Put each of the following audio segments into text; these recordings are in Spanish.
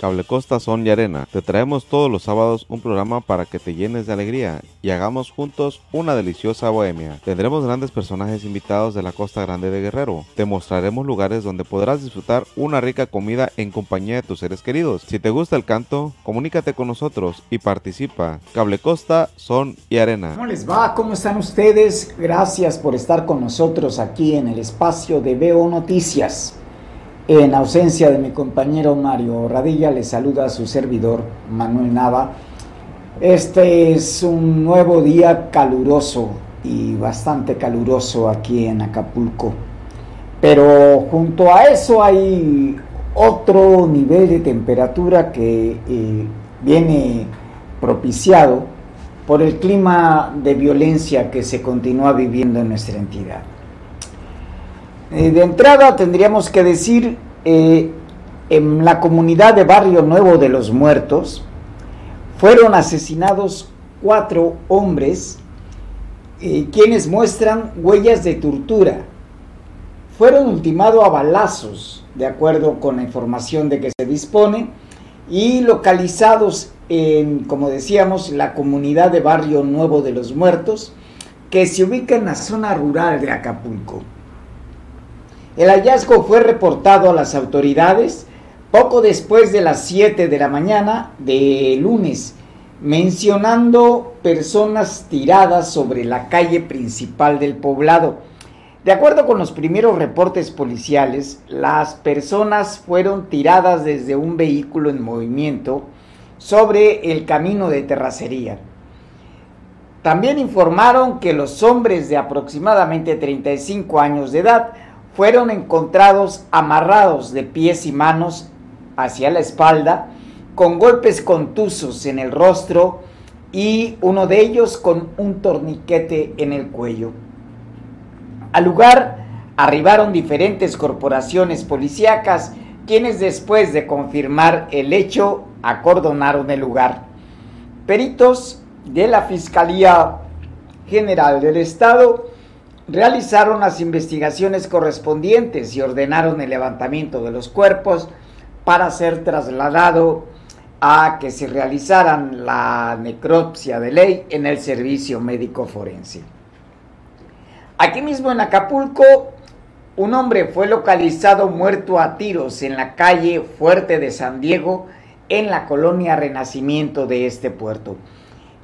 Cable Costa Son y Arena. Te traemos todos los sábados un programa para que te llenes de alegría y hagamos juntos una deliciosa bohemia. Tendremos grandes personajes invitados de la Costa Grande de Guerrero. Te mostraremos lugares donde podrás disfrutar una rica comida en compañía de tus seres queridos. Si te gusta el canto, comunícate con nosotros y participa. Cable Costa Son y Arena. ¿Cómo les va? ¿Cómo están ustedes? Gracias por estar con nosotros aquí en el espacio de Veo Noticias. En ausencia de mi compañero Mario Radilla, le saluda a su servidor Manuel Nava. Este es un nuevo día caluroso y bastante caluroso aquí en Acapulco. Pero junto a eso hay otro nivel de temperatura que eh, viene propiciado por el clima de violencia que se continúa viviendo en nuestra entidad. Eh, de entrada tendríamos que decir, eh, en la comunidad de Barrio Nuevo de los Muertos fueron asesinados cuatro hombres eh, quienes muestran huellas de tortura. Fueron ultimados a balazos, de acuerdo con la información de que se dispone, y localizados en, como decíamos, la comunidad de Barrio Nuevo de los Muertos, que se ubica en la zona rural de Acapulco. El hallazgo fue reportado a las autoridades poco después de las 7 de la mañana de lunes, mencionando personas tiradas sobre la calle principal del poblado. De acuerdo con los primeros reportes policiales, las personas fueron tiradas desde un vehículo en movimiento sobre el camino de terracería. También informaron que los hombres de aproximadamente 35 años de edad fueron encontrados amarrados de pies y manos hacia la espalda, con golpes contusos en el rostro y uno de ellos con un torniquete en el cuello. Al lugar arribaron diferentes corporaciones policíacas, quienes después de confirmar el hecho acordonaron el lugar. Peritos de la Fiscalía General del Estado realizaron las investigaciones correspondientes y ordenaron el levantamiento de los cuerpos para ser trasladado a que se realizaran la necropsia de ley en el servicio médico forense. Aquí mismo en Acapulco, un hombre fue localizado muerto a tiros en la calle Fuerte de San Diego, en la colonia Renacimiento de este puerto.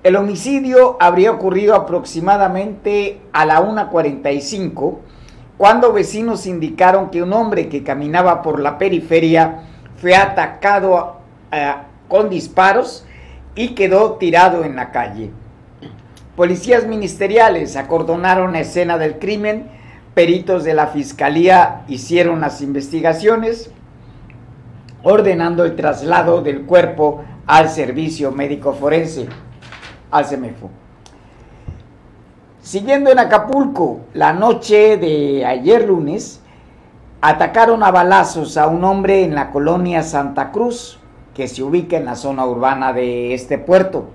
El homicidio habría ocurrido aproximadamente a la 1.45, cuando vecinos indicaron que un hombre que caminaba por la periferia fue atacado eh, con disparos y quedó tirado en la calle. Policías ministeriales acordonaron la escena del crimen, peritos de la fiscalía hicieron las investigaciones, ordenando el traslado del cuerpo al servicio médico forense CEMEFO. Siguiendo en Acapulco, la noche de ayer lunes, atacaron a balazos a un hombre en la colonia Santa Cruz, que se ubica en la zona urbana de este puerto.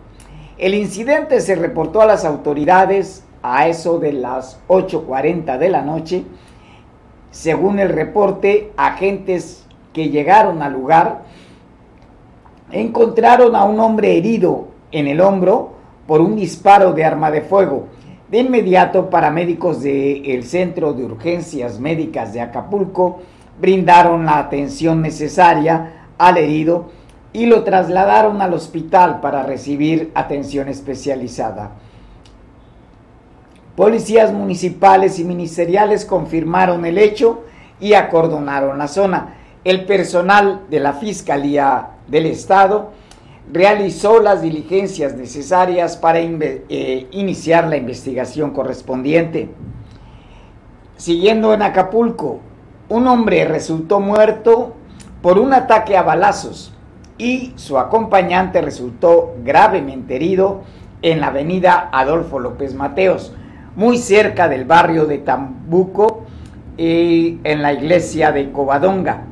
El incidente se reportó a las autoridades a eso de las 8.40 de la noche. Según el reporte, agentes que llegaron al lugar encontraron a un hombre herido en el hombro por un disparo de arma de fuego. De inmediato, paramédicos del Centro de Urgencias Médicas de Acapulco brindaron la atención necesaria al herido y lo trasladaron al hospital para recibir atención especializada. Policías municipales y ministeriales confirmaron el hecho y acordonaron la zona. El personal de la Fiscalía del Estado realizó las diligencias necesarias para eh, iniciar la investigación correspondiente. Siguiendo en Acapulco, un hombre resultó muerto por un ataque a balazos y su acompañante resultó gravemente herido en la avenida Adolfo López Mateos, muy cerca del barrio de Tambuco y en la iglesia de Covadonga.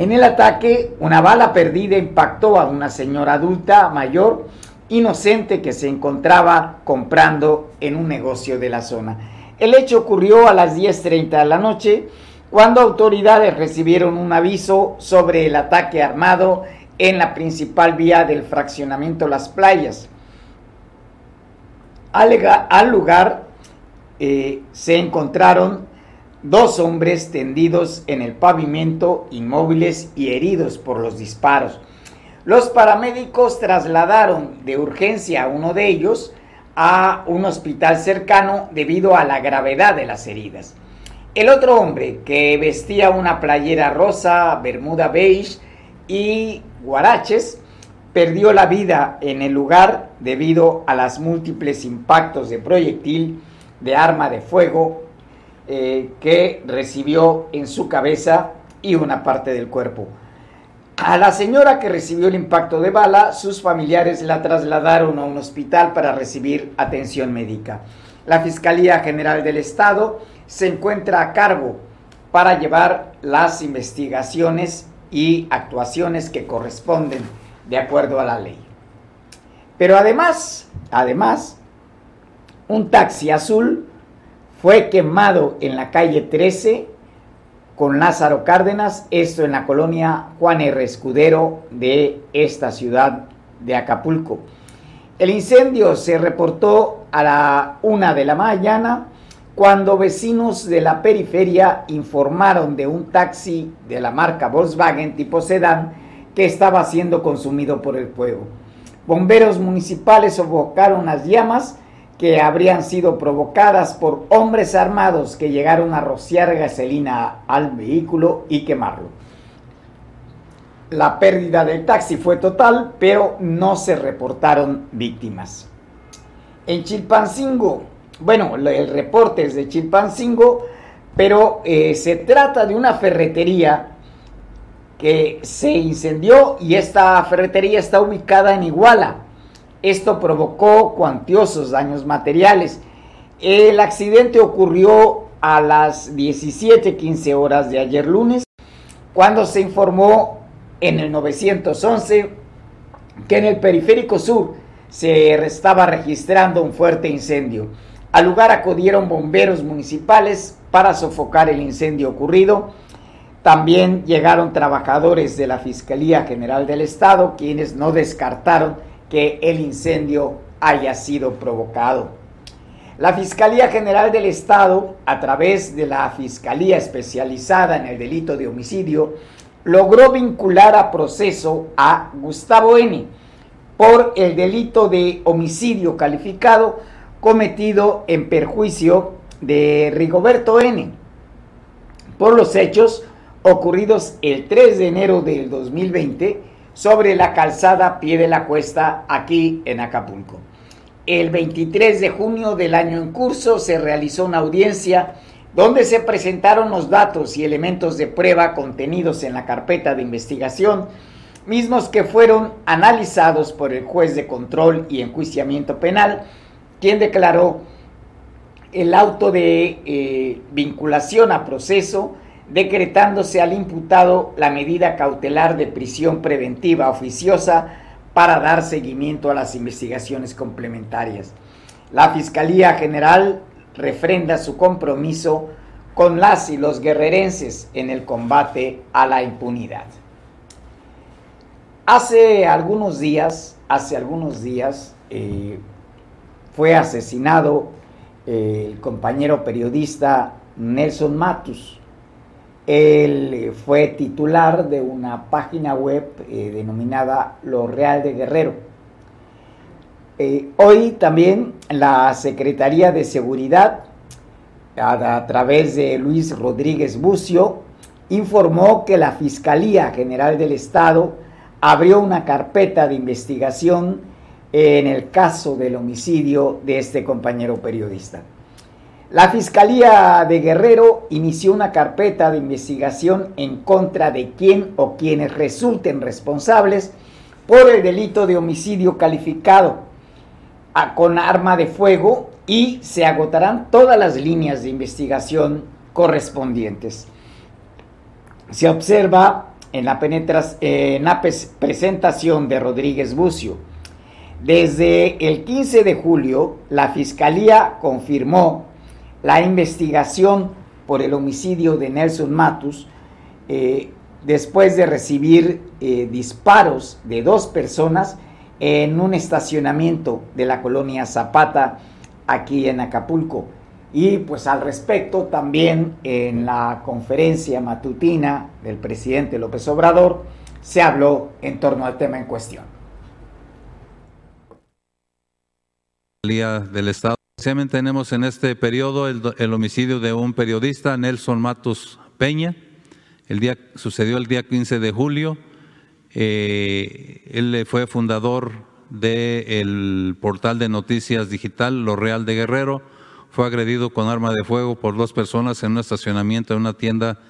En el ataque, una bala perdida impactó a una señora adulta mayor inocente que se encontraba comprando en un negocio de la zona. El hecho ocurrió a las 10.30 de la noche cuando autoridades recibieron un aviso sobre el ataque armado en la principal vía del fraccionamiento Las Playas. Al, lugar eh, se encontraron dos hombres tendidos en el pavimento, inmóviles y heridos por los disparos. Los paramédicos trasladaron de urgencia a uno de ellos a un hospital cercano debido a la gravedad de las heridas. El otro hombre, que vestía una playera rosa, bermuda beige y guaraches, perdió la vida en el lugar debido a las múltiples impactos de proyectil de arma de fuego eh, que recibió en su cabeza y una parte del cuerpo. A la señora que recibió el impacto de bala, sus familiares la trasladaron a un hospital para recibir atención médica. La Fiscalía General del Estado se encuentra a cargo para llevar las investigaciones y actuaciones que corresponden de acuerdo a la ley. Pero además, además, un taxi azul fue quemado en la calle 13 con Lázaro Cárdenas, esto en la colonia Juan R. Escudero de esta ciudad de Acapulco. El incendio se reportó a la una de la mañana cuando vecinos de la periferia informaron de un taxi de la marca Volkswagen tipo sedán que estaba siendo consumido por el fuego. Bomberos municipales sofocaron las llamas que habrían sido provocadas por hombres armados que llegaron a rociar gasolina al vehículo y quemarlo. La pérdida del taxi fue total, pero no se reportaron víctimas. En Chilpancingo, bueno, el reporte es de Chilpancingo, pero eh, se trata de una ferretería que se incendió y esta ferretería está ubicada en Iguala. Esto provocó cuantiosos daños materiales. El accidente ocurrió a las 17:15 horas de ayer lunes, cuando se informó en el 911 que en el periférico sur se estaba registrando un fuerte incendio. Al lugar acudieron bomberos municipales para sofocar el incendio ocurrido. También llegaron trabajadores de la Fiscalía General del Estado, quienes no descartaron que el incendio haya sido provocado. La Fiscalía General del Estado, a través de la Fiscalía Especializada en el Delito de Homicidio, logró vincular a proceso a Gustavo N. por el delito de homicidio calificado cometido en perjuicio de Rigoberto N. por los hechos ocurridos el 3 de enero del 2020 sobre la calzada Pie de la Cuesta aquí en Acapulco. El 23 de junio del año en curso se realizó una audiencia donde se presentaron los datos y elementos de prueba contenidos en la carpeta de investigación, mismos que fueron analizados por el juez de control y enjuiciamiento penal, quien declaró el auto de eh, vinculación a proceso, decretándose al imputado la medida cautelar de prisión preventiva oficiosa para dar seguimiento a las investigaciones complementarias. La Fiscalía General refrenda su compromiso con las y los guerrerenses en el combate a la impunidad. Hace algunos días, hace algunos días, eh, fue asesinado eh, el compañero periodista Nelson Matus. Él eh, fue titular de una página web eh, denominada Lo Real de Guerrero. hoy también la Secretaría de Seguridad, a, través de Luis Rodríguez Bucio, informó que la Fiscalía General del Estado abrió una carpeta de investigación en el caso del homicidio de este compañero periodista. La Fiscalía de Guerrero inició una carpeta de investigación en contra de quien o quienes resulten responsables por el delito de homicidio calificado con arma de fuego y se agotarán todas las líneas de investigación correspondientes. Se observa en la, en la presentación de Rodríguez Bucio desde el 15 de julio, la Fiscalía confirmó la investigación por el homicidio de Nelson Matus, eh, después de recibir eh, disparos de dos personas en un estacionamiento de la colonia Zapata aquí en Acapulco. Y pues al respecto también en la conferencia matutina del presidente López Obrador se habló en torno al tema en cuestión. del Estado. Tenemos en este periodo el, homicidio de un periodista, Nelson Matos Peña. El día, sucedió el día 15 de julio. Eh, él fue fundador del portal de noticias digital Lo Real de Guerrero fue agredido con arma de fuego por dos personas en un estacionamiento de una tienda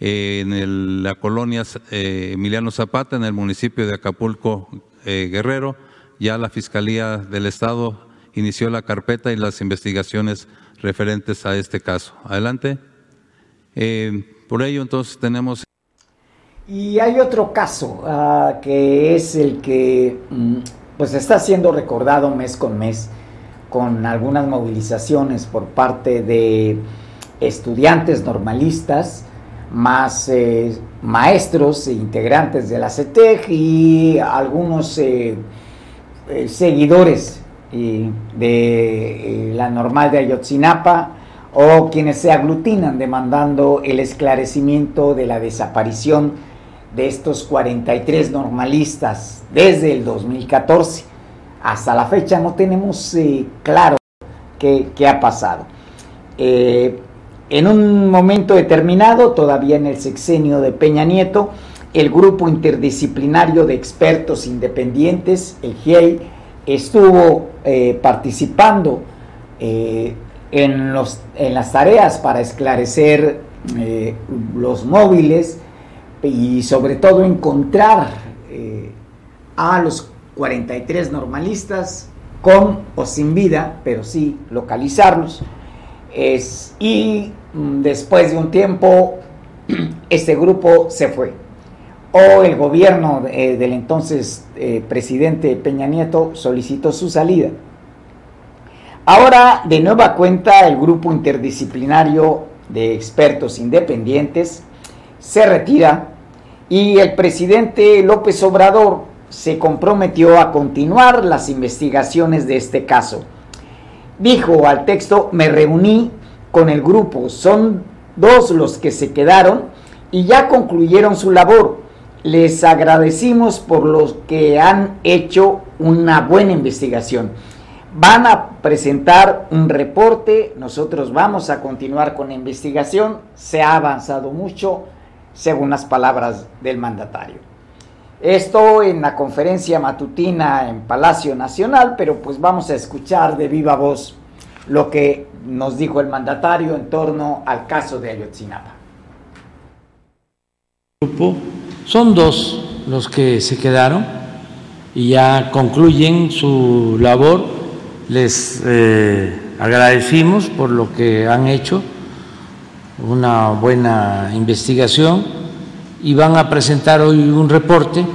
eh, en la colonia eh, Emiliano Zapata, en el municipio de Acapulco, Guerrero. Ya la Fiscalía del Estado inició la carpeta y las investigaciones referentes a este caso. Adelante. por ello, entonces tenemos. Y hay otro caso ah, que es el que mm, pues está siendo recordado mes con mes con algunas movilizaciones por parte de estudiantes normalistas, más eh, maestros e integrantes de la CETEC y algunos eh, eh, seguidores de la normal de Ayotzinapa o quienes se aglutinan demandando el esclarecimiento de la desaparición de estos 43 normalistas desde el 2014 hasta la fecha no tenemos eh, claro qué, ha pasado. Eh, en un momento determinado, todavía en el sexenio de Peña Nieto, el grupo interdisciplinario de expertos independientes, el GIEI, estuvo eh, participando en, los, en, las tareas para esclarecer los móviles y sobre todo encontrar a los 43 normalistas con o sin vida, pero sí localizarlos. Y mm, después de un tiempo, este grupo se fue. O el gobierno eh, del entonces eh, presidente Peña Nieto solicitó su salida. Ahora, de nueva cuenta, el grupo interdisciplinario de expertos independientes se retira y el presidente López Obrador se comprometió a continuar las investigaciones de este caso. Dijo al texto, me reuní con el grupo, son dos los que se quedaron y ya concluyeron su labor. Les agradecimos por los que han hecho una buena investigación. Van a presentar un reporte, nosotros vamos a continuar con la investigación, se ha avanzado mucho, según las palabras del mandatario. Esto en la conferencia matutina en Palacio Nacional, pero pues vamos a escuchar de viva voz lo que nos dijo el mandatario en torno al caso de Ayotzinapa. Son dos los que se quedaron y ya concluyen su labor. Les eh, agradecimos por lo que han hecho, una buena investigación y van a presentar hoy un reporte.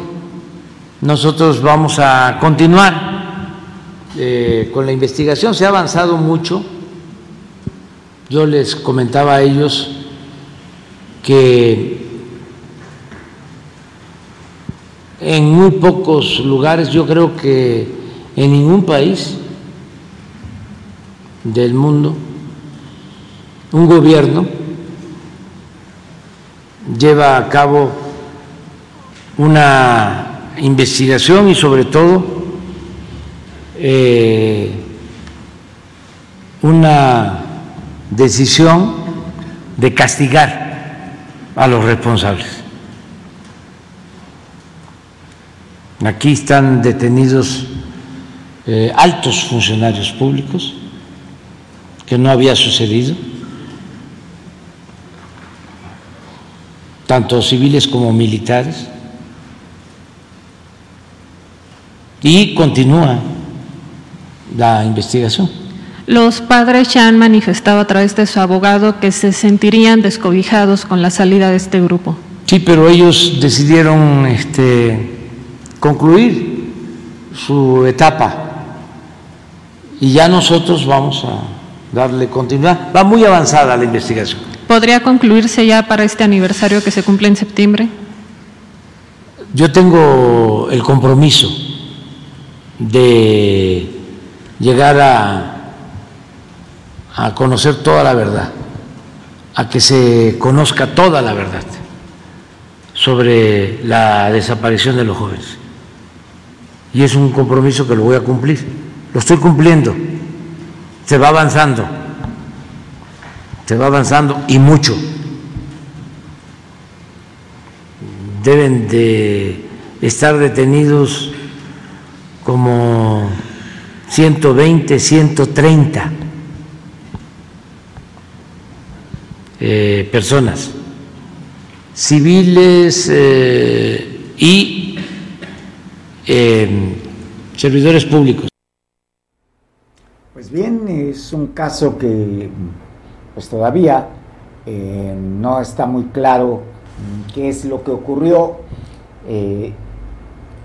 Nosotros vamos a continuar eh, con la investigación. Se ha avanzado mucho. Yo les comentaba a ellos que en muy pocos lugares, yo creo que en ningún país del mundo, un gobierno lleva a cabo una investigación y sobre todo eh, una decisión de castigar a los responsables. Aquí están detenidos eh, altos funcionarios públicos, que no había sucedido. tanto civiles como militares, y continúa la investigación. Los padres ya han manifestado a través de su abogado que se sentirían descobijados con la salida de este grupo. Sí, pero ellos decidieron este, concluir su etapa y ya nosotros vamos a darle continuidad. Va muy avanzada la investigación. ¿Podría concluirse ya para este aniversario que se cumple en septiembre? Yo tengo el compromiso de llegar a, a conocer toda la verdad, a que se conozca toda la verdad sobre la desaparición de los jóvenes. Y es un compromiso que lo voy a cumplir. Lo estoy cumpliendo. Se va avanzando. Se va avanzando y mucho. Deben de estar detenidos como 120, 130 eh, personas, civiles eh, y eh, servidores públicos. Pues bien, es un caso que pues todavía no está muy claro qué es lo que ocurrió.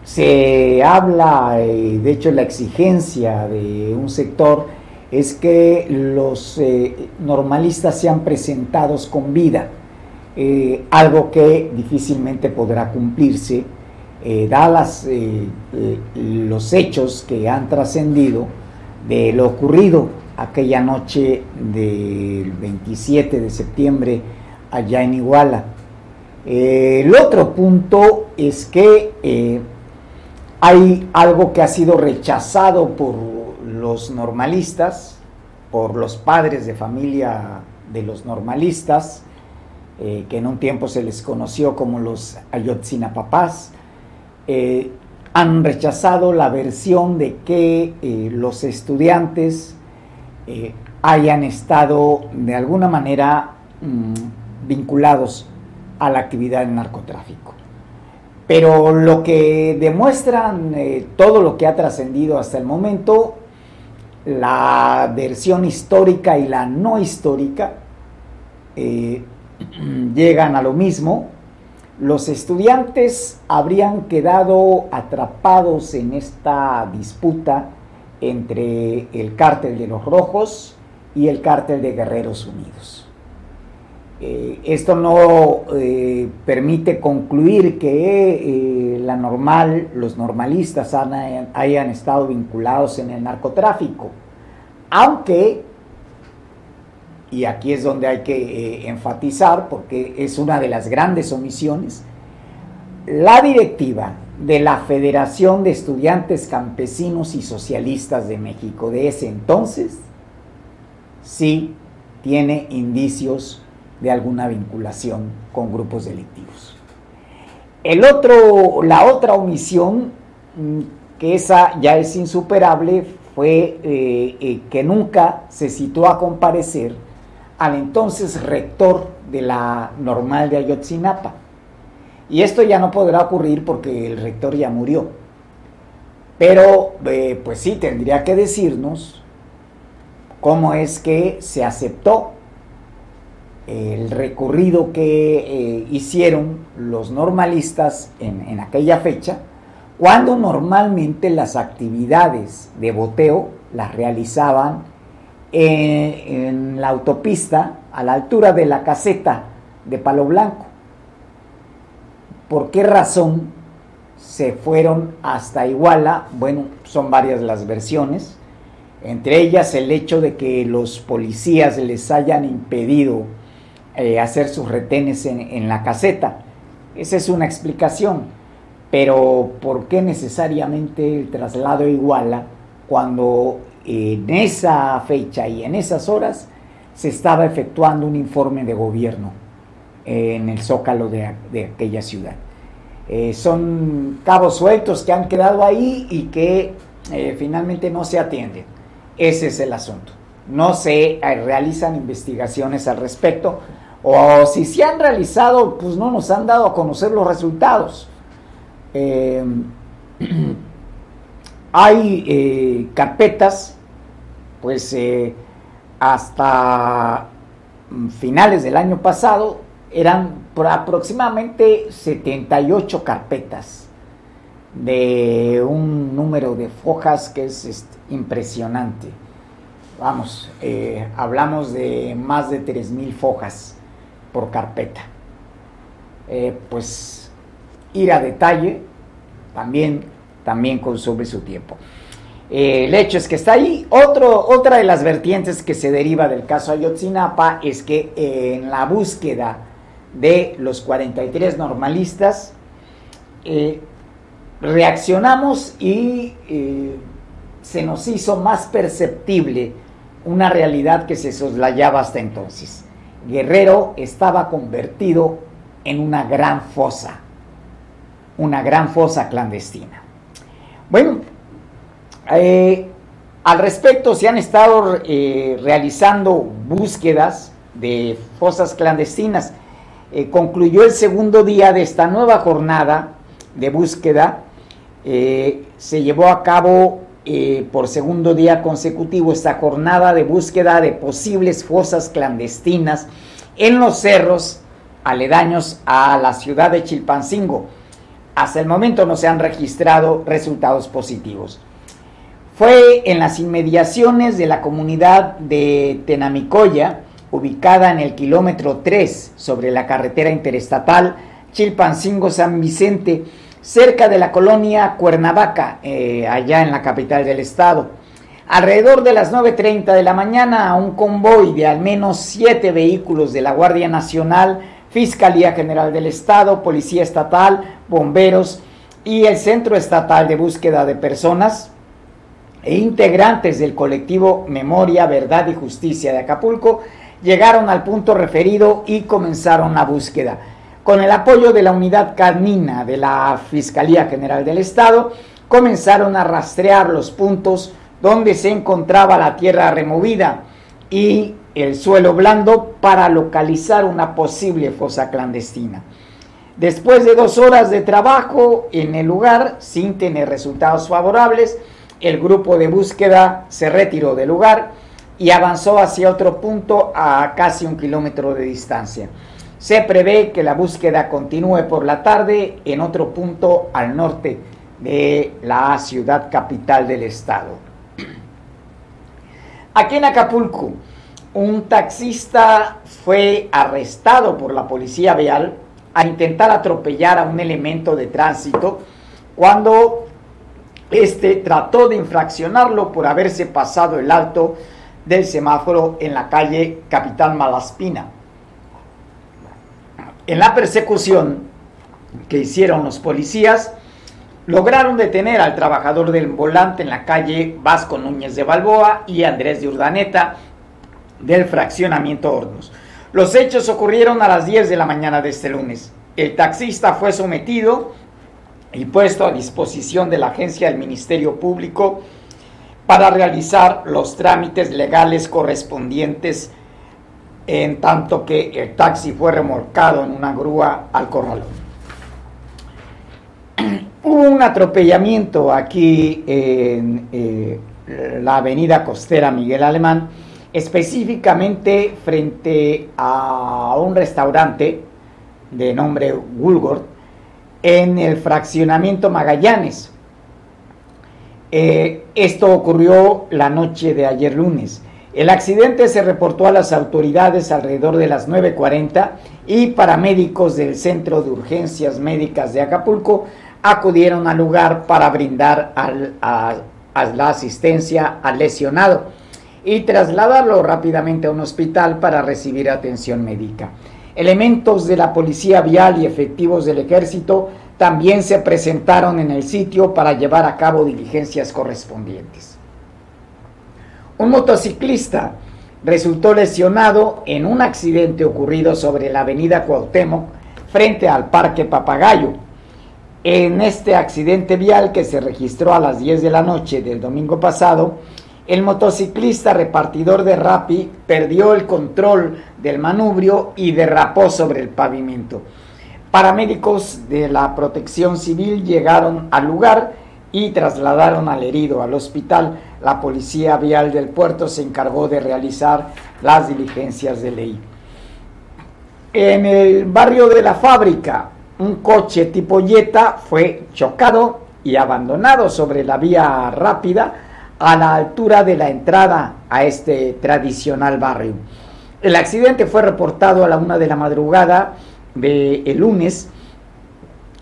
Se habla, eh, de hecho la exigencia de un sector es que los eh, normalistas sean presentados con vida, eh, algo que difícilmente podrá cumplirse, dadas los hechos que han trascendido de lo ocurrido aquella noche del 27 de septiembre allá en Iguala. el otro punto es que hay algo que ha sido rechazado por los normalistas, por los padres de familia de los normalistas, eh, que en un tiempo se les conoció como los Ayotzinapapás, eh, han rechazado la versión de que eh, los estudiantes hayan estado de alguna manera mm, vinculados a la actividad del narcotráfico. Pero lo que demuestran eh, todo lo que ha trascendido hasta el momento, la versión histórica y la no histórica, eh, llegan a lo mismo. Los estudiantes habrían quedado atrapados en esta disputa entre el cártel de los rojos y el cártel de Guerreros Unidos. Eh, esto no eh, permite concluir que eh, la normal, los normalistas hayan estado vinculados en el narcotráfico, aunque, y aquí es donde hay que enfatizar, porque es una de las grandes omisiones, la directiva de la Federación de Estudiantes Campesinos y Socialistas de México de ese entonces, sí tiene indicios de alguna vinculación con grupos delictivos. El otro, la otra omisión, mm, que esa ya es insuperable, fue eh, eh, que nunca se citó a comparecer al entonces rector de la normal de Ayotzinapa. Y esto ya no podrá ocurrir porque el rector ya murió. Pero, eh, pues sí, tendría que decirnos cómo es que se aceptó el recorrido que eh, hicieron los normalistas en, aquella fecha, cuando normalmente las actividades de boteo las realizaban en, la autopista a la altura de la caseta de Palo Blanco. ¿Por qué razón se fueron hasta Iguala? Bueno, son varias las versiones, entre ellas el hecho de que los policías les hayan impedido eh, hacer sus retenes en, la caseta. Esa es una explicación. Pero ¿por qué necesariamente el traslado Iguala cuando en esa fecha y en esas horas se estaba efectuando un informe de gobierno en el zócalo de, aquella ciudad? Eh, son cabos sueltos que han quedado ahí y que eh, finalmente no se atienden. Ese es el asunto. No se realizan investigaciones al respecto o si se han realizado, pues no nos han dado a conocer los resultados. Eh, hay eh, carpetas, pues eh, hasta finales del año pasado eran aproximadamente 78 carpetas de un número de fojas que es impresionante. Vamos, hablamos de más de 3.000 fojas por carpeta. Eh, pues ir a detalle también, también consume su tiempo. Eh, el hecho es que está ahí. Otro, otra de las vertientes que se deriva del caso Ayotzinapa es que en la búsqueda de los 43 normalistas, eh, reaccionamos y se nos hizo más perceptible una realidad que se soslayaba hasta entonces. Guerrero estaba convertido en una gran fosa, una gran fosa clandestina. Bueno, eh, al respecto se han estado eh, realizando búsquedas de fosas clandestinas. Eh, concluyó el segundo día de esta nueva jornada de búsqueda. se llevó a cabo por segundo día consecutivo esta jornada de búsqueda de posibles fosas clandestinas en los cerros aledaños a la ciudad de Chilpancingo. Hasta el momento no se han registrado resultados positivos. Fue en las inmediaciones de la comunidad de Tenamicoya, ubicada en el kilómetro 3 sobre la carretera interestatal Chilpancingo-San Vicente, cerca de la colonia Cuernavaca, eh, allá en la capital del estado. Alrededor de las 9.30 de la mañana, un convoy de al menos siete vehículos de la Guardia Nacional Fiscalía General del Estado, Policía Estatal, Bomberos y el Centro Estatal de Búsqueda de Personas e integrantes del colectivo Memoria, Verdad y Justicia de Acapulco llegaron al punto referido y comenzaron la búsqueda. Con el apoyo de la unidad canina de la Fiscalía General del Estado, comenzaron a rastrear los puntos donde se encontraba la tierra removida y el suelo blando para localizar una posible fosa clandestina. Después de dos horas de trabajo en el lugar, sin tener resultados favorables, el grupo de búsqueda se retiró del lugar y avanzó hacia otro punto a casi un kilómetro de distancia. Se prevé que la búsqueda continúe por la tarde en otro punto al norte de la ciudad capital del estado. Aquí en Acapulco, un taxista fue arrestado por la policía vial a intentar atropellar a un elemento de tránsito cuando este trató de infraccionarlo por haberse pasado el alto del semáforo en la calle Capital Malaspina. En la persecución que hicieron los policías, lograron detener al trabajador del volante en la calle Vasco Núñez de Balboa y Andrés de Urdaneta, del fraccionamiento Hornos. Los hechos ocurrieron a las 10 de la mañana de este lunes. El taxista fue sometido y puesto a disposición de la agencia del Ministerio Público para realizar los trámites legales correspondientes en tanto que el taxi fue remolcado en una grúa al corralón. Hubo un atropellamiento aquí en eh, la avenida costera Miguel Alemán específicamente frente a un restaurante de nombre Woolworth en el fraccionamiento Magallanes. Eh, esto ocurrió la noche de ayer lunes. El accidente se reportó a las autoridades alrededor de las 9.40 y paramédicos del Centro de Urgencias Médicas de Acapulco acudieron al lugar para brindar a la asistencia al lesionado y trasladarlo rápidamente a un hospital para recibir atención médica. Elementos de la policía vial y efectivos del ejército también se presentaron en el sitio para llevar a cabo diligencias correspondientes. Un motociclista resultó lesionado en un accidente ocurrido sobre la avenida Cuauhtémoc frente al Parque Papagayo. En este accidente vial que se registró a las 10 de la noche del domingo pasado, el motociclista repartidor de Rappi perdió el control del manubrio y derrapó sobre el pavimento. Paramédicos de la protección civil llegaron al lugar y trasladaron al herido al hospital. La policía vial del puerto se encargó de realizar las diligencias de ley. En el barrio de la fábrica, un coche tipo Jetta fue chocado y abandonado sobre la vía rápida a la altura de la entrada a este tradicional barrio. El accidente fue reportado a la una de la madrugada del el lunes.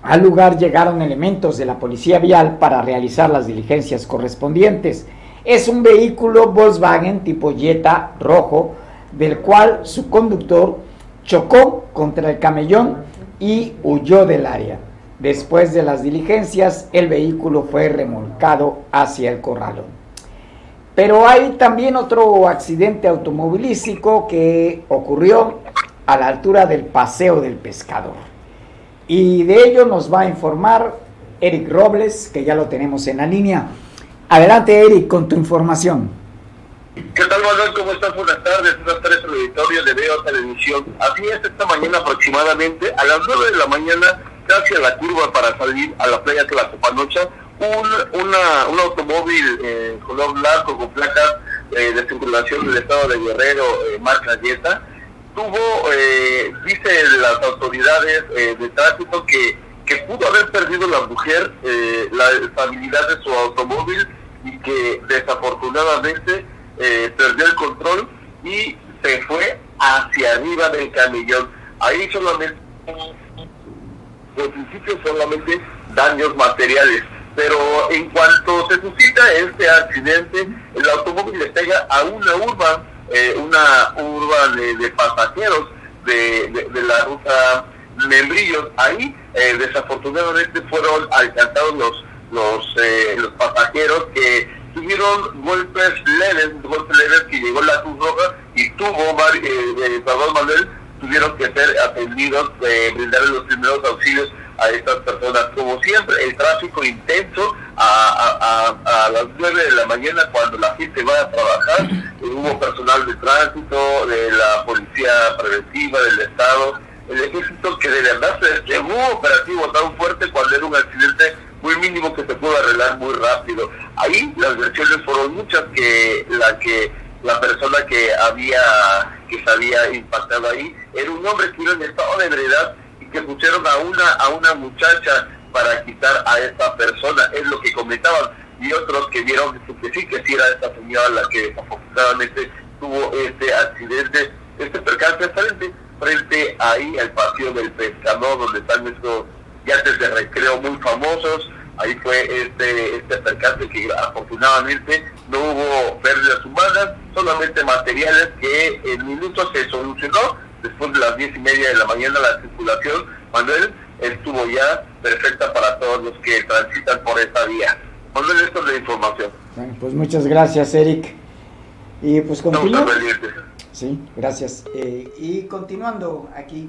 Al lugar llegaron elementos de la policía vial para realizar las diligencias correspondientes. Es un vehículo Volkswagen tipo Jetta rojo, del cual su conductor chocó contra el camellón y huyó del área. Después de las diligencias, el vehículo fue remolcado hacia el corralón. Pero hay también otro accidente automovilístico que ocurrió a la altura del Paseo del Pescador. Y de ello nos va a informar Eric Robles, que ya lo tenemos en la línea. Adelante, Eric, con tu información. ¿Qué tal, Manuel? ¿Cómo estás? Buenas tardes. Buenas tardes al auditorio de Veo Televisión. Así es, esta mañana aproximadamente, a las 9 de la mañana, casi a la curva para salir a la playa Tlacopancha, un, una, un automóvil eh, color blanco con placas eh, de circulación del estado de Guerrero, eh, marca Jetta, tuvo, eh, dice las autoridades eh, de tránsito que, que pudo haber perdido la mujer la estabilidad de su automóvil y que desafortunadamente perdió el control y se fue hacia arriba del camellón. Ahí solamente, por principio solamente daños materiales pero en cuanto se suscita este accidente, el automóvil le pega a una urba, eh, una urba de, pasajeros de, la ruta Membrillos. Ahí eh, desafortunadamente fueron alcanzados los los, eh, los pasajeros que tuvieron golpes leves, golpes leves que llegó la Cruz Roja y tuvo, eh, Manuel, tuvieron que ser atendidos, brindar los primeros auxilios a estas personas. Como siempre, el tráfico intenso a, las 9 de la mañana cuando la gente va a trabajar. hubo personal de tránsito, de la policía preventiva, del Estado, el ejército que de verdad se llegó operativo tan fuerte cuando era un accidente muy mínimo que se pudo arreglar muy rápido. Ahí las versiones fueron muchas que la que la persona que había que se había impactado ahí era un hombre que iba en estado de ebriedad que pusieron a una, a una muchacha para quitar a esta persona, es lo que comentaban, y otros que vieron que sí, que sí era esta señora la que afortunadamente tuvo este accidente, este percance frente, frente ahí al patio del pescador, donde están estos yates de recreo muy famosos, ahí fue este, este percance que afortunadamente no hubo pérdidas humanas, solamente materiales que en minutos se solucionó, después de las diez y media de la mañana la circulación, Manuel, estuvo ya perfecta para todos los que transitan por esta vía. Manuel, esto es la información. Bueno, pues muchas gracias, Eric. Y pues continuando. Sí, gracias. Eh, y continuando aquí,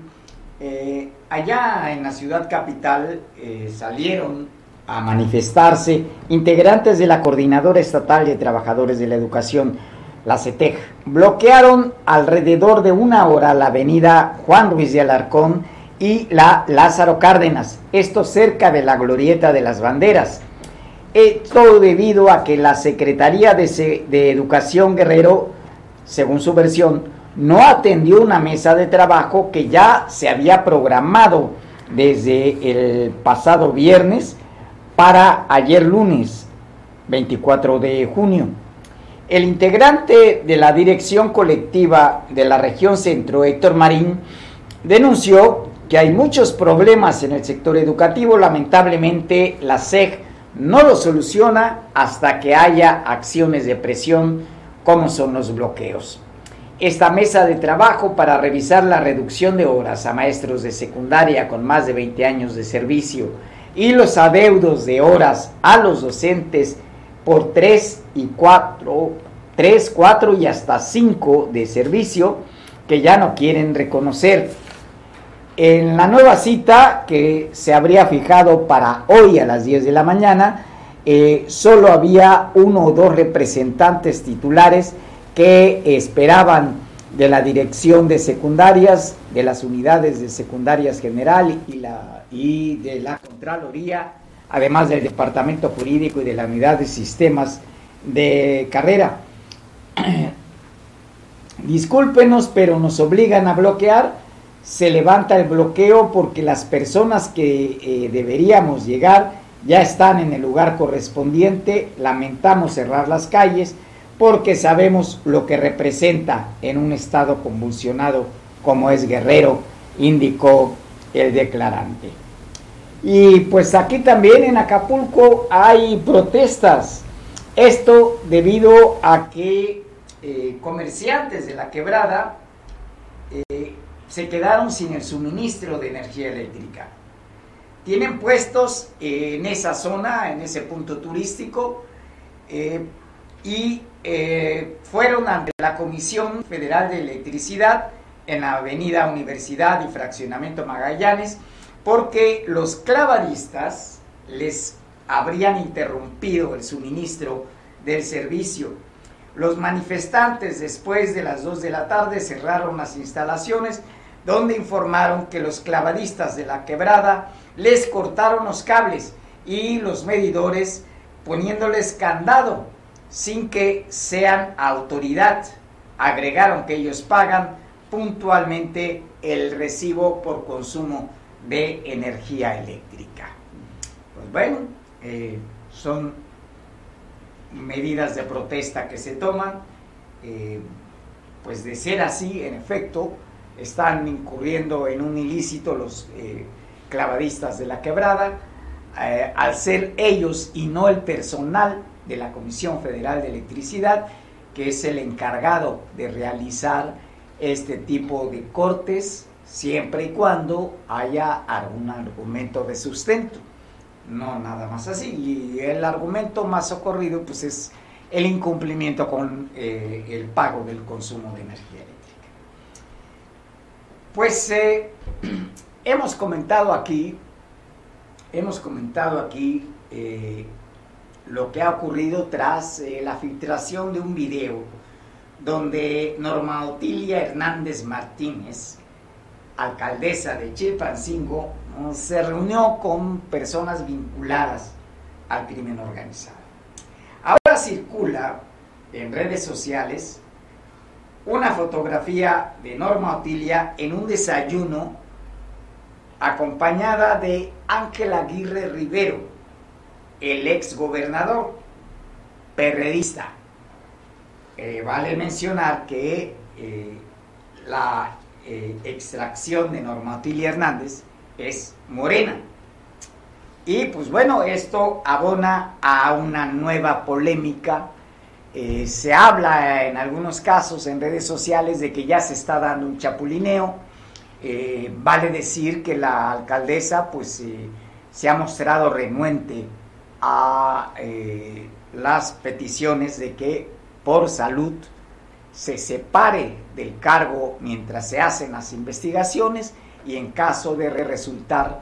eh, allá en la ciudad capital eh, salieron a manifestarse integrantes de la Coordinadora Estatal de Trabajadores de la Educación la CETEG, bloquearon alrededor de una hora la avenida Juan Ruiz de Alarcón y la Lázaro Cárdenas, esto cerca de la glorieta de las banderas. Esto debido a que la Secretaría de, de Educación Guerrero, según su versión, no atendió una mesa de trabajo que ya se había programado desde el pasado viernes para ayer lunes 24 de junio. El integrante de la dirección colectiva de la región centro, Héctor Marín, denunció que hay muchos problemas en el sector educativo. Lamentablemente, la SEG no lo soluciona hasta que haya acciones de presión como son los bloqueos. Esta mesa de trabajo para revisar la reducción de horas a maestros de secundaria con más de 20 años de servicio y los adeudos de horas a los docentes por 3 y 4, 3, 4 y hasta 5 de servicio que ya no quieren reconocer. En la nueva cita que se habría fijado para hoy a las 10 de la mañana, eh, solo había uno o dos representantes titulares que esperaban de la dirección de secundarias, de las unidades de secundarias general y, la, y de la Contraloría además del Departamento Jurídico y de la Unidad de Sistemas de Carrera. Discúlpenos, pero nos obligan a bloquear. Se levanta el bloqueo porque las personas que eh, deberíamos llegar ya están en el lugar correspondiente. Lamentamos cerrar las calles porque sabemos lo que representa en un estado convulsionado como es Guerrero, indicó el declarante. Y pues aquí también en Acapulco hay protestas. Esto debido a que eh, comerciantes de la quebrada eh, se quedaron sin el suministro de energía eléctrica. Tienen puestos en esa zona, en ese punto turístico, eh, y fueron ante la Comisión Federal de Electricidad en la Avenida Universidad y Fraccionamiento Magallanes, porque los clavadistas les habrían interrumpido el suministro del servicio. Los manifestantes después de las 2 de la tarde cerraron las instalaciones donde informaron que los clavadistas de la quebrada les cortaron los cables y los medidores poniéndoles candado sin que sean autoridad. Agregaron que ellos pagan puntualmente el recibo por consumo de energía eléctrica. Pues bueno, eh, son medidas de protesta que se toman. Eh, pues de ser así, en efecto, están incurriendo en un ilícito los eh, clavadistas de la quebrada, al ser ellos y no el personal de la Comisión Federal de Electricidad, que es el encargado de realizar este tipo de cortes siempre y cuando haya algún argumento de sustento. No nada más así. Y el argumento más ocurrido pues es el incumplimiento con eh, el pago del consumo de energía eléctrica. Pues eh, hemos comentado aquí, hemos comentado aquí eh, lo que ha ocurrido tras la filtración de un video donde Norma Otilia Hernández Martínez, alcaldesa de Chilpancingo, se reunió con personas vinculadas al crimen organizado. Ahora circula en redes sociales una fotografía de Norma Otilia en un desayuno acompañada de Ángel Aguirre Rivero, el ex gobernador perredista. Eh, vale mencionar que eh, la eh, extracción de Norma Hernández es morena. Y pues bueno, esto abona a una nueva polémica. se habla en algunos casos en redes sociales de que ya se está dando un chapulineo. vale decir que la alcaldesa pues se ha mostrado renuente a eh, las peticiones de que por salud se separe del cargo mientras se hacen las investigaciones y en caso de resultar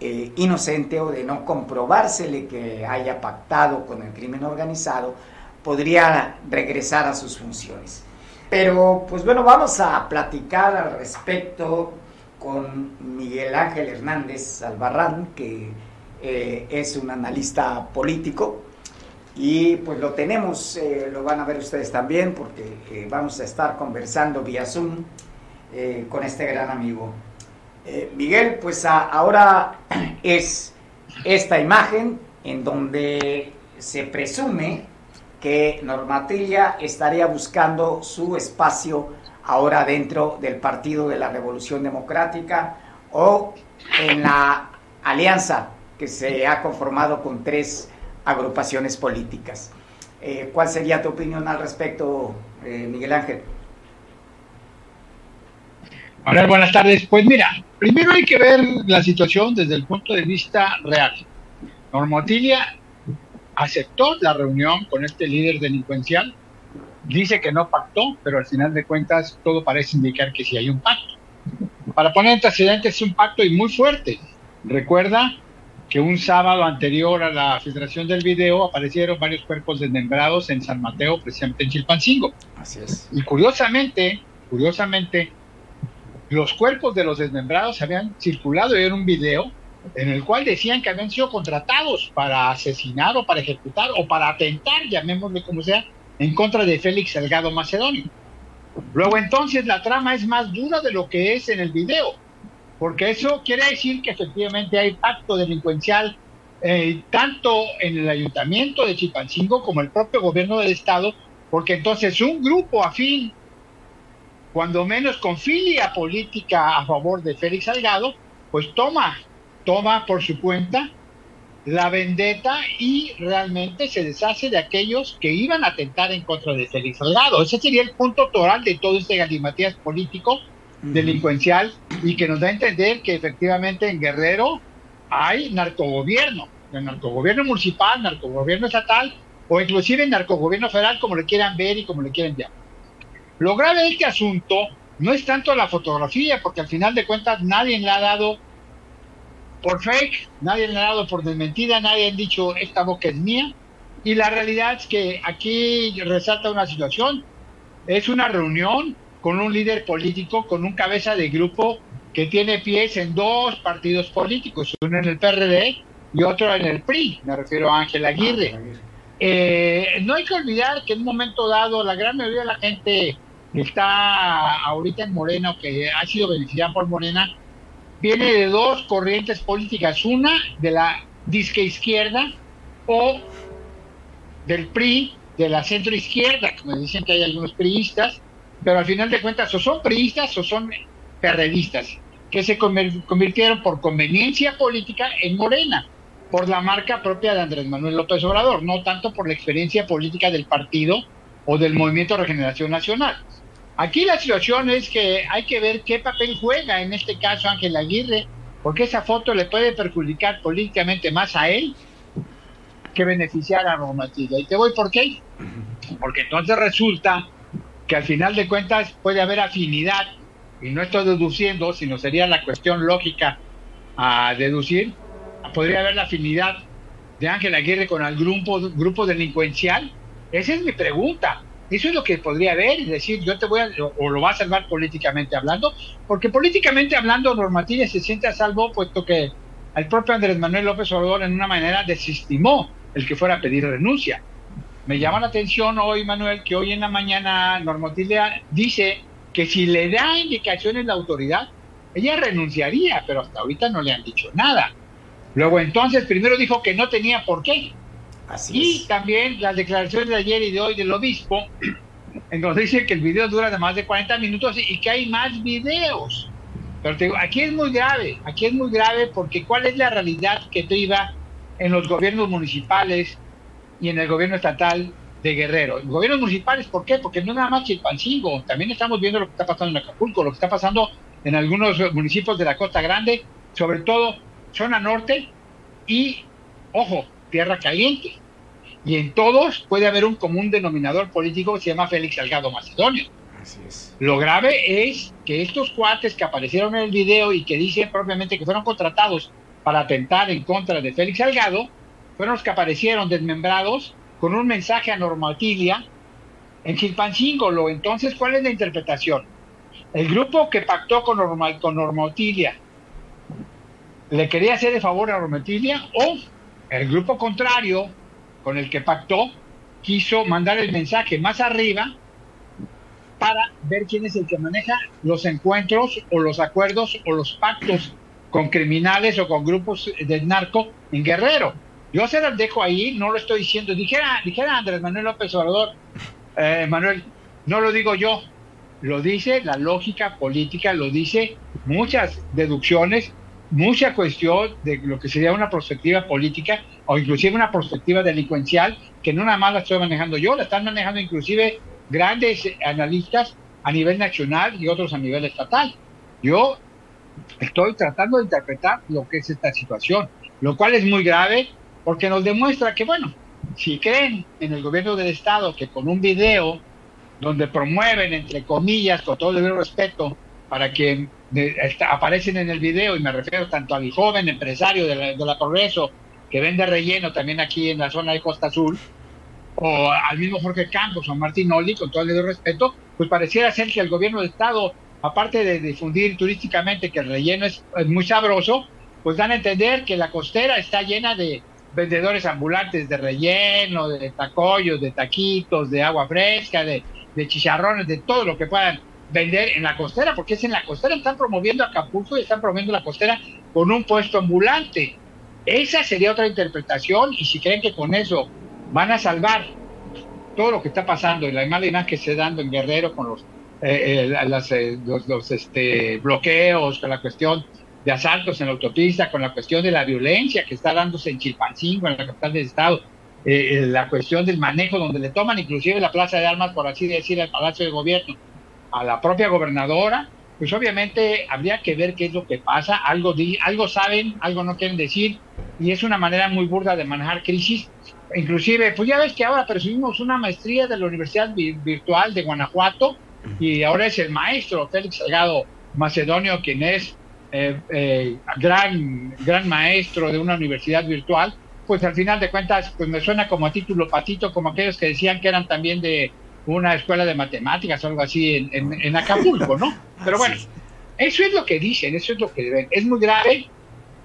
eh, inocente o de no comprobársele que haya pactado con el crimen organizado, podría regresar a sus funciones. Pero pues bueno, vamos a platicar al respecto con Miguel Ángel Hernández Albarrán, que eh, es un analista político y pues lo tenemos, eh, lo van a ver ustedes también porque eh, vamos a estar conversando vía Zoom con este gran amigo. Miguel, pues ahora es esta imagen en donde se presume que Normatilia estaría buscando su espacio ahora dentro del Partido de la Revolución Democrática o en la alianza que se ha conformado con tres agrupaciones políticas. Eh, ¿Cuál sería tu opinión al respecto, eh, Miguel Ángel? Hola, buenas tardes. Pues mira, primero hay que ver la situación desde el punto de vista real. Normotilia aceptó la reunión con este líder delincuencial, dice que no pactó, pero al final de cuentas todo parece indicar que sí hay un pacto. Para poner antecedentes es un pacto y muy fuerte. Recuerda que un sábado anterior a la filtración del video aparecieron varios cuerpos desmembrados en San Mateo, precisamente en Chilpancingo. Así es. Y curiosamente, curiosamente, los cuerpos de los desmembrados habían circulado en un video en el cual decían que habían sido contratados para asesinar o para ejecutar o para atentar, llamémosle como sea, en contra de Félix Salgado Macedonio. Luego entonces la trama es más dura de lo que es en el video porque eso quiere decir que efectivamente hay pacto delincuencial eh, tanto en el ayuntamiento de Chilpancingo como el propio gobierno del estado porque entonces un grupo afín, cuando menos con filia política a favor de Félix Salgado, pues toma, toma por su cuenta la vendetta y realmente se deshace de aquellos que iban a atentar en contra de Félix Salgado. Ese sería el punto toral de todo este galimatías político, delincuencial, y que nos da a entender que efectivamente en Guerrero hay narcogobierno, el narcogobierno municipal, narcogobierno estatal, o inclusive narcogobierno federal, como le quieran ver y como le quieran llamar. Lo grave de este asunto no es tanto la fotografía, porque al final de cuentas nadie le ha dado por fake, nadie le ha dado por desmentida, nadie ha dicho esta boca es mía. Y la realidad es que aquí resalta una situación. Es una reunión con un líder político, con un cabeza de grupo que tiene pies en dos partidos políticos, uno en el PRD y otro en el PRI, me refiero a Ángel Aguirre. Eh, no hay que olvidar que en un momento dado la gran mayoría de la gente que está ahorita en Morena o que ha sido beneficiada por Morena viene de dos corrientes políticas, una de la disque izquierda o del PRI, de la centro izquierda, como dicen que hay algunos priistas, pero al final de cuentas o son priistas o son perredistas, que se convirtieron por conveniencia política en Morena, por la marca propia de Andrés Manuel López Obrador, no tanto por la experiencia política del partido o del Movimiento de Regeneración Nacional. Aquí la situación es que hay que ver qué papel juega en este caso Ángel Aguirre, porque esa foto le puede perjudicar políticamente más a él que beneficiar a Romatilla. Y te voy por qué. Porque entonces resulta que al final de cuentas puede haber afinidad, y no estoy deduciendo, sino sería la cuestión lógica a deducir, podría haber la afinidad de Ángel Aguirre con el grupo, grupo delincuencial. Esa es mi pregunta. Eso es lo que podría haber y decir, yo te voy a, o lo va a salvar políticamente hablando, porque políticamente hablando Normatilla se siente a salvo, puesto que el propio Andrés Manuel López Obrador en una manera desestimó el que fuera a pedir renuncia. Me llama la atención hoy, Manuel, que hoy en la mañana Normatilla dice que si le da indicaciones la autoridad, ella renunciaría, pero hasta ahorita no le han dicho nada. Luego entonces, primero dijo que no tenía por qué, y también las declaraciones de ayer y de hoy del obispo, en donde dice que el video dura de más de 40 minutos y que hay más videos. Pero te digo, aquí es muy grave, aquí es muy grave porque ¿cuál es la realidad que iba en los gobiernos municipales y en el gobierno estatal de Guerrero? En gobiernos municipales, ¿por qué? Porque no nada más Chilpancingo, también estamos viendo lo que está pasando en Acapulco, lo que está pasando en algunos municipios de la Costa Grande, sobre todo zona norte y, ojo, tierra caliente. Y en todos puede haber un común denominador político que se llama Félix Salgado Macedonio. Lo grave es que estos cuates que aparecieron en el video y que dicen propiamente que fueron contratados para atentar en contra de Félix Salgado, fueron los que aparecieron desmembrados con un mensaje a Normatilia en Gilpancingo. Entonces, ¿cuál es la interpretación? El grupo que pactó con, Normal, con Normatilia le quería hacer de favor a Normatilia o el grupo contrario con el que pactó quiso mandar el mensaje más arriba para ver quién es el que maneja los encuentros o los acuerdos o los pactos con criminales o con grupos de narco en Guerrero. Yo se los dejo ahí, no lo estoy diciendo. Dijera, dijera Andrés Manuel López Obrador, eh, Manuel, no lo digo yo, lo dice la lógica política, lo dice muchas deducciones mucha cuestión de lo que sería una perspectiva política o inclusive una perspectiva delincuencial que no nada más la estoy manejando yo, la están manejando inclusive grandes analistas a nivel nacional y otros a nivel estatal. Yo estoy tratando de interpretar lo que es esta situación, lo cual es muy grave porque nos demuestra que, bueno, si creen en el gobierno del Estado que con un video donde promueven, entre comillas, con todo el respeto, para que aparecen en el video, y me refiero tanto al joven empresario de la, Progreso que vende relleno también aquí en la zona de Costa Azul, o al mismo Jorge Campos o Martín Oli, con todo el respeto, pues pareciera ser que el gobierno del Estado, aparte de difundir turísticamente que el relleno es, muy sabroso, pues dan a entender que la costera está llena de vendedores ambulantes de relleno, de tacoyos, de taquitos, de agua fresca, de, chicharrones, de todo lo que puedan vender en la costera, porque es en la costera, están promoviendo Acapulco y están promoviendo la costera con un puesto ambulante. Esa sería otra interpretación y si creen que con eso van a salvar todo lo que está pasando y la mala imagen que se está dando en Guerrero con los, eh, eh, los, este, bloqueos, con la cuestión de asaltos en la autopista, con la cuestión de la violencia que está dándose en Chilpancingo, en la capital del estado, eh, la cuestión del manejo donde le toman inclusive la plaza de armas, por así decir, al Palacio de Gobierno, a la propia gobernadora, pues obviamente habría que ver qué es lo que pasa, algo, algo saben, algo no quieren decir, y es una manera muy burda de manejar crisis. Inclusive, pues ya ves que ahora presumimos una maestría de la Universidad Virtual de Guanajuato, y ahora es el maestro Félix Salgado Macedonio, quien es eh, eh, gran, gran maestro de una universidad virtual, pues al final de cuentas, pues me suena como a título patito, como aquellos que decían que eran también de una escuela de matemáticas o algo así en, Acapulco, ¿no? Pero bueno, eso es lo que dicen, eso es lo que ven. Es muy grave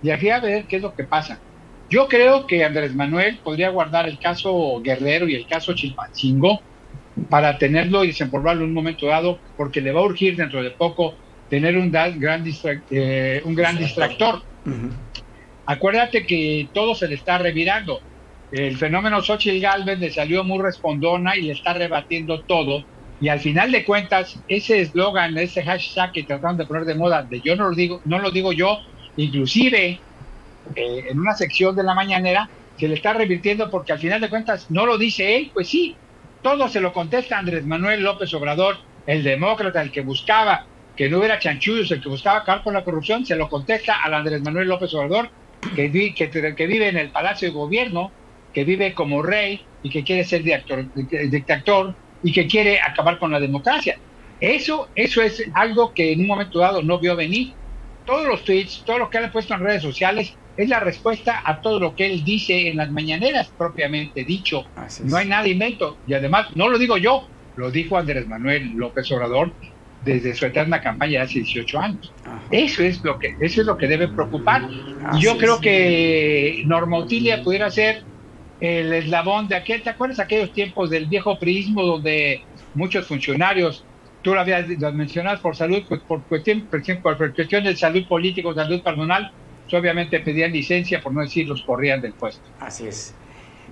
y aquí a ver qué es lo que pasa. Yo creo que Andrés Manuel podría guardar el caso Guerrero y el caso Chilpancingo para tenerlo y desempolvarlo en un momento dado, porque le va a urgir dentro de poco tener un gran, eh, un gran distractor. Acuérdate que todo se le está revirando. El fenómeno Xochitl Galvez le salió muy respondona y le está rebatiendo todo. Y al final de cuentas, ese eslogan, ese hashtag que trataron de poner de moda, de yo no lo digo, no lo digo yo, inclusive eh, en una sección de la mañanera, se le está revirtiendo porque al final de cuentas no lo dice él, pues sí, todo se lo contesta Andrés Manuel López Obrador, el demócrata, el que buscaba que no hubiera chanchullos, el que buscaba acabar con la corrupción, se lo contesta al Andrés Manuel López Obrador, que, que, vive en el Palacio de Gobierno, que vive como rey y que quiere ser dictador y que quiere acabar con la democracia. Eso, eso es algo que en un momento dado no vio venir. Todos los tweets, todo lo que han puesto en redes sociales es la respuesta a todo lo que él dice en las mañaneras propiamente dicho. No hay nada invento. Y además, no lo digo yo, lo dijo Andrés Manuel López Obrador desde su eterna campaña de hace 18 años. Eso es lo que eso es lo que debe preocupar. yo creo que Norma Utilia pudiera ser el eslabón de aquel, ¿te acuerdas aquellos tiempos del viejo prismo donde muchos funcionarios, tú lo habías mencionado por salud, pues por cuestión, por cuestión de salud política o salud personal, pues obviamente pedían licencia, por no decir los corrían del puesto. Así es.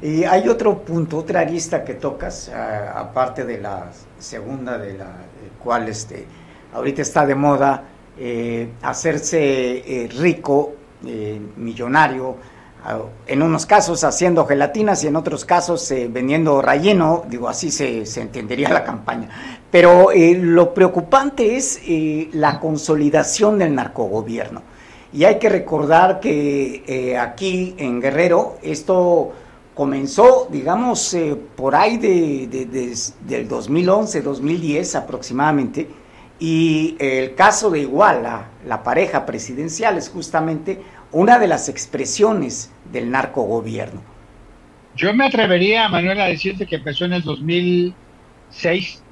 Y hay otro punto, otra arista que tocas, aparte de la segunda, de la cual este, ahorita está de moda eh, hacerse eh, rico, eh, millonario, en unos casos haciendo gelatinas y en otros casos vendiendo relleno, digo, así se, se entendería la campaña. Pero lo preocupante es la consolidación del narcogobierno. Y hay que recordar que aquí en Guerrero esto comenzó, digamos, eh, por ahí de, del 2011, 2010 aproximadamente, y el caso de Iguala, la pareja presidencial, es justamente una de las expresiones del narcogobierno. Yo me atrevería, Manuel, a decirte que empezó en el 2006,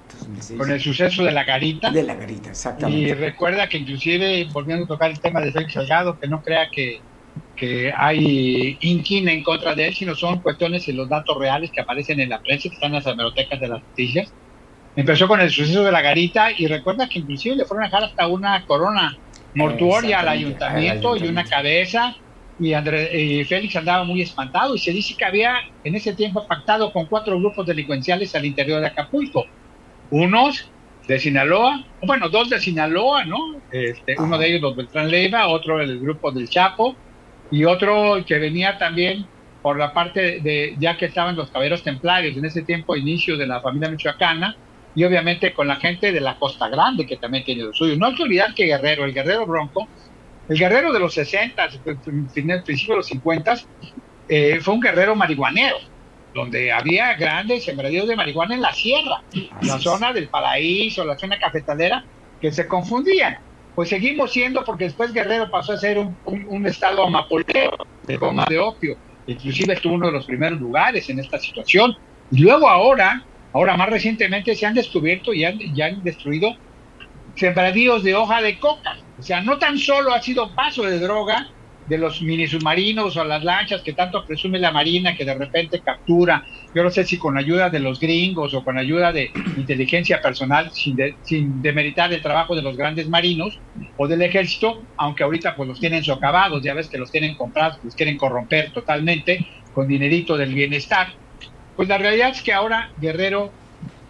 con el suceso de la garita. De la garita, exactamente. Y recuerda que inclusive, volviendo a tocar el tema de Félix Salgado, que no crea que que hay inquina en contra de él, sino son cuestiones y los datos reales que aparecen en la prensa, que están en las hemerotecas de las noticias. Empezó con el suceso de la garita y recuerda que inclusive le fueron a dejar hasta una corona mortuoria al ayuntamiento, y una cabeza y, y Félix andaba muy espantado y se dice que había en ese tiempo pactado con cuatro grupos delincuenciales al interior de Acapulco. Unos de Sinaloa, bueno, dos de Sinaloa, ¿no? Este, uno de ellos, los Beltrán Leiva, otro el grupo del Chapo, y otro que venía también por la parte de, ya que estaban los caballeros templarios en ese tiempo, inicio de la familia michoacana, y obviamente con la gente de la Costa Grande, que también tiene lo suyo. No hay que olvidar que Guerrero, el Guerrero Bronco, el Guerrero de los 60, principios de los 50, eh, fue un guerrero marihuanero, donde había grandes sembradíos de marihuana en la sierra, la zona del paraíso, la zona cafetalera, que se confundían pues seguimos siendo, porque después Guerrero pasó a ser un, estado amapolteo de goma de opio, inclusive estuvo uno de los primeros lugares en esta situación. Y luego ahora, ahora más recientemente se han descubierto y han, ya han destruido sembradíos de hoja de coca. O sea, no tan solo ha sido paso de droga, de los mini submarinos o las lanchas que tanto presume la Marina que de repente captura, yo no sé si con ayuda de los gringos o con ayuda de inteligencia personal, sin, sin demeritar el trabajo de los grandes marinos o del ejército, aunque ahorita pues los tienen socavados, ya ves que los tienen comprados, los quieren corromper totalmente con dinerito del bienestar. Pues la realidad es que ahora Guerrero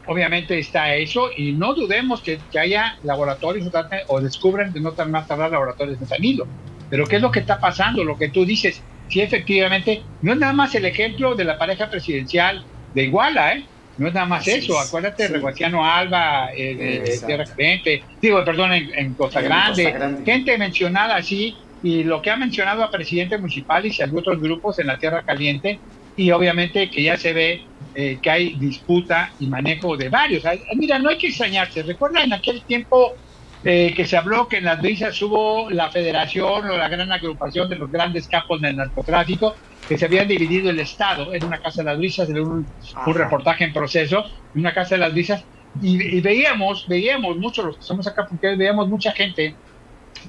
obviamente está eso y no dudemos que, haya laboratorios o descubran de no tan más tardar laboratorios de fentanilo. Pero ¿qué es lo que está pasando? Lo que tú dices, si efectivamente no es nada más el ejemplo de la pareja presidencial de Iguala, ¿eh? No es nada más eso, acuérdate, sí. Alba, eh, de Tierra Caliente, digo, perdón, en, Costa, Grande, gente mencionada así, y lo que ha mencionado a presidente municipal y a otros grupos en la Tierra Caliente, y obviamente que ya se ve eh, que hay disputa y manejo de varios. Mira, no hay que extrañarse. Recuerda en aquel tiempo eh, que se habló que en las brisas hubo la federación o la gran agrupación de los grandes capos del narcotráfico, que se habían dividido el Estado en una casa de las brisas, de un, reportaje en proceso, en una casa de las brisas, y, veíamos, veíamos muchos los que somos acá, porque veíamos mucha gente